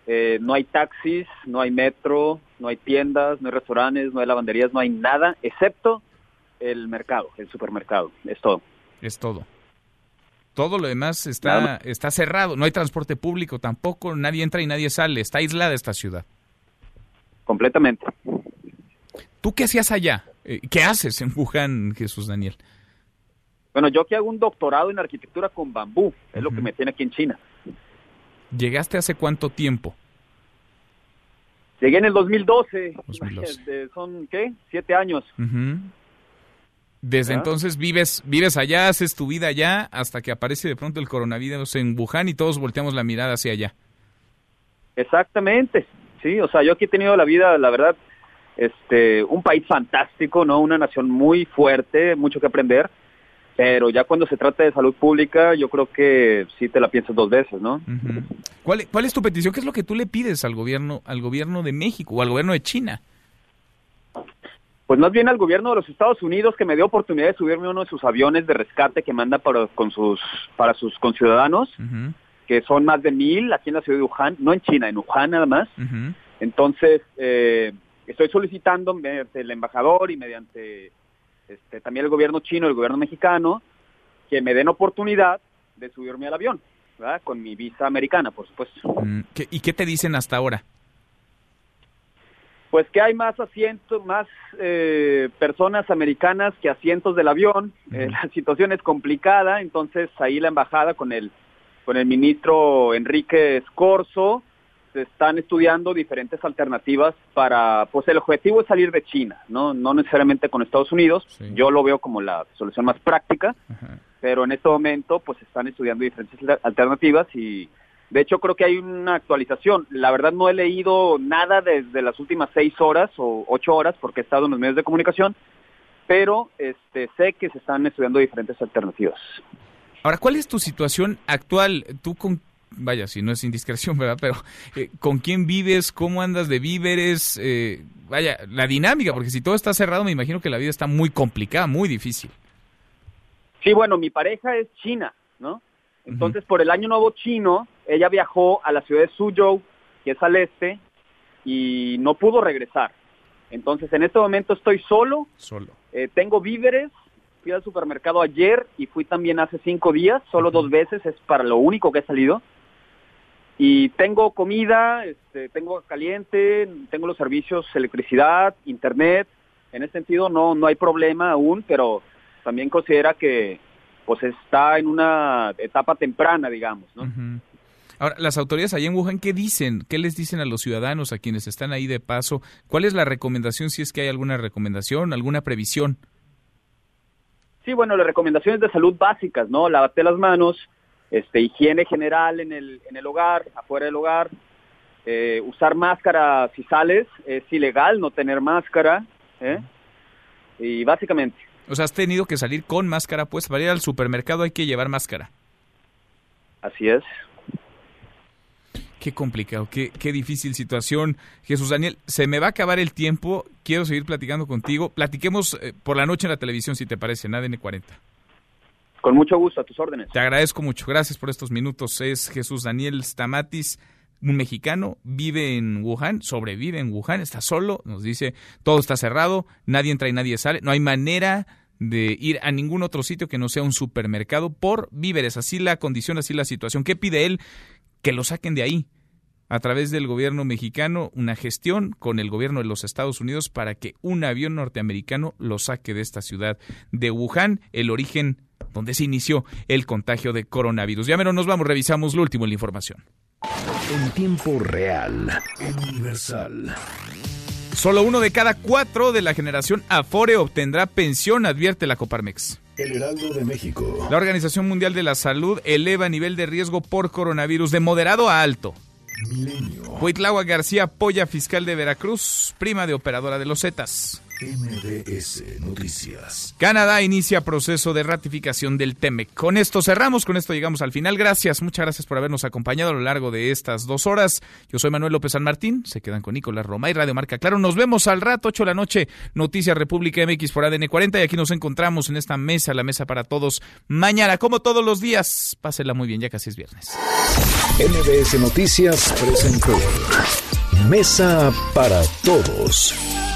Eh, no hay taxis, no hay metro, no hay tiendas, no hay restaurantes, no hay lavanderías, no hay nada, excepto el mercado, el supermercado, es todo. Es todo. Todo lo demás está, está cerrado, no hay transporte público tampoco, nadie entra y nadie sale, está aislada esta ciudad. Completamente. ¿Tú qué hacías allá? Eh, ¿Qué haces en Wuhan, Jesús Daniel? Bueno, yo aquí hago un doctorado en arquitectura con bambú, es lo que me tiene aquí en China. ¿Llegaste hace cuánto tiempo? Llegué en el 2012. Son, ¿qué? Siete años. Desde entonces vives, vives allá, haces tu vida allá, hasta que aparece de pronto el coronavirus en Wuhan y todos volteamos la mirada hacia allá. Exactamente, sí, o sea, yo aquí he tenido la vida, la verdad, este, un país fantástico, ¿no? Una nación muy fuerte, mucho que aprender, pero ya cuando se trata de salud pública, yo creo que sí te la piensas dos veces, ¿no? ¿Cuál, ¿Cuál es tu petición? ¿Qué es lo que tú le pides al gobierno, al gobierno de México o al gobierno de China? Pues más bien al gobierno de los Estados Unidos que me dio oportunidad de subirme a uno de sus aviones de rescate que manda para, con sus, para sus conciudadanos, que son más de mil aquí en la ciudad de Wuhan, no en China, en Wuhan nada más. Entonces, eh, estoy solicitando mediante el embajador y mediante este, también el gobierno chino el gobierno mexicano que me den oportunidad de subirme al avión, ¿verdad? Con mi visa americana, por supuesto. Mm, ¿qué- ¿Y qué te dicen hasta ahora? Pues que hay más asientos, más eh, personas americanas que asientos del avión. Eh, la situación es complicada, entonces ahí la embajada con el con el ministro Enrique Escorzo se están estudiando diferentes alternativas para, pues el objetivo es salir de China, no no necesariamente con Estados Unidos. Yo lo veo como la solución más práctica, pero en este momento pues están estudiando diferentes alternativas y de hecho, creo que hay una actualización. La verdad no he leído nada desde las últimas seis horas o ocho horas porque he estado en los medios de comunicación, pero este, sé que se están estudiando diferentes alternativas. Ahora, ¿cuál es tu situación actual? Tú con, vaya, si no es indiscreción, ¿verdad? Pero, eh, ¿con quién vives? ¿Cómo andas de víveres? Eh, vaya, la dinámica, porque si todo está cerrado, me imagino que la vida está muy complicada, muy difícil. Sí, bueno, mi pareja es china, ¿no? Entonces, por el Año Nuevo chino, ella viajó a la ciudad de Suzhou, que es al este, y no pudo regresar. Entonces, en este momento estoy solo. Solo. Eh, tengo víveres. Fui al supermercado ayer y fui también hace cinco días, solo dos veces, es para lo único que he salido. Y tengo comida, este, tengo caliente, tengo los servicios, electricidad, internet. En ese sentido no, no hay problema aún, pero también considera que pues está en una etapa temprana, digamos, ¿no? Ahora, las autoridades allá en Wuhan, ¿qué dicen? ¿Qué les dicen a los ciudadanos, a quienes están ahí de paso? ¿Cuál es la recomendación, si es que hay alguna recomendación, alguna previsión? Sí, bueno, las recomendaciones de salud básicas, ¿no? Lávate las manos, este, higiene general en el, en el hogar, afuera del hogar, eh, usar máscara si sales, es ilegal no tener máscara, ¿eh? Y básicamente. O sea, has tenido que salir con máscara, pues para ir al supermercado hay que llevar máscara. Así es. Qué complicado, qué, qué difícil situación. Jesús Daniel, se me va a acabar el tiempo. Quiero seguir platicando contigo. Platiquemos eh, por la noche en la televisión, si te parece, en ADN 40. Con mucho gusto, a tus órdenes. Te agradezco mucho. Gracias por estos minutos. Es Jesús Daniel Stamatis, un mexicano, vive en Wuhan, sobrevive en Wuhan, está solo, nos dice, todo está cerrado, nadie entra y nadie sale, no hay manera de ir a ningún otro sitio que no sea un supermercado por víveres. Así la condición, así la situación. ¿Qué pide él? Que lo saquen de ahí a través del gobierno mexicano una gestión con el gobierno de los Estados Unidos para que un avión norteamericano lo saque de esta ciudad de Wuhan, el origen donde se inició el contagio de coronavirus. Ya menos nos vamos, revisamos lo último en la información. En tiempo real, universal. Solo uno de cada cuatro de la generación Afore obtendrá pensión, advierte la Coparmex. El Heraldo de México. La Organización Mundial de la Salud eleva nivel de riesgo por coronavirus de moderado a alto. Milenio. Huitlagua García Polla, fiscal de Veracruz, prima de operadora de los Zetas. MBS Noticias. Canadá inicia proceso de ratificación del TEMEC. Con esto cerramos, con esto llegamos al final. Gracias, muchas gracias por habernos acompañado a lo largo de estas dos horas. Yo soy Manuel López San Martín, se quedan con Nicolás Roma y Radio Marca Claro. Nos vemos al rato, 8 de la noche, Noticias República MX por ADN 40 y aquí nos encontramos en esta mesa, la mesa para todos. Mañana, como todos los días, pásela muy bien, ya casi es viernes. MBS Noticias presentó Mesa para Todos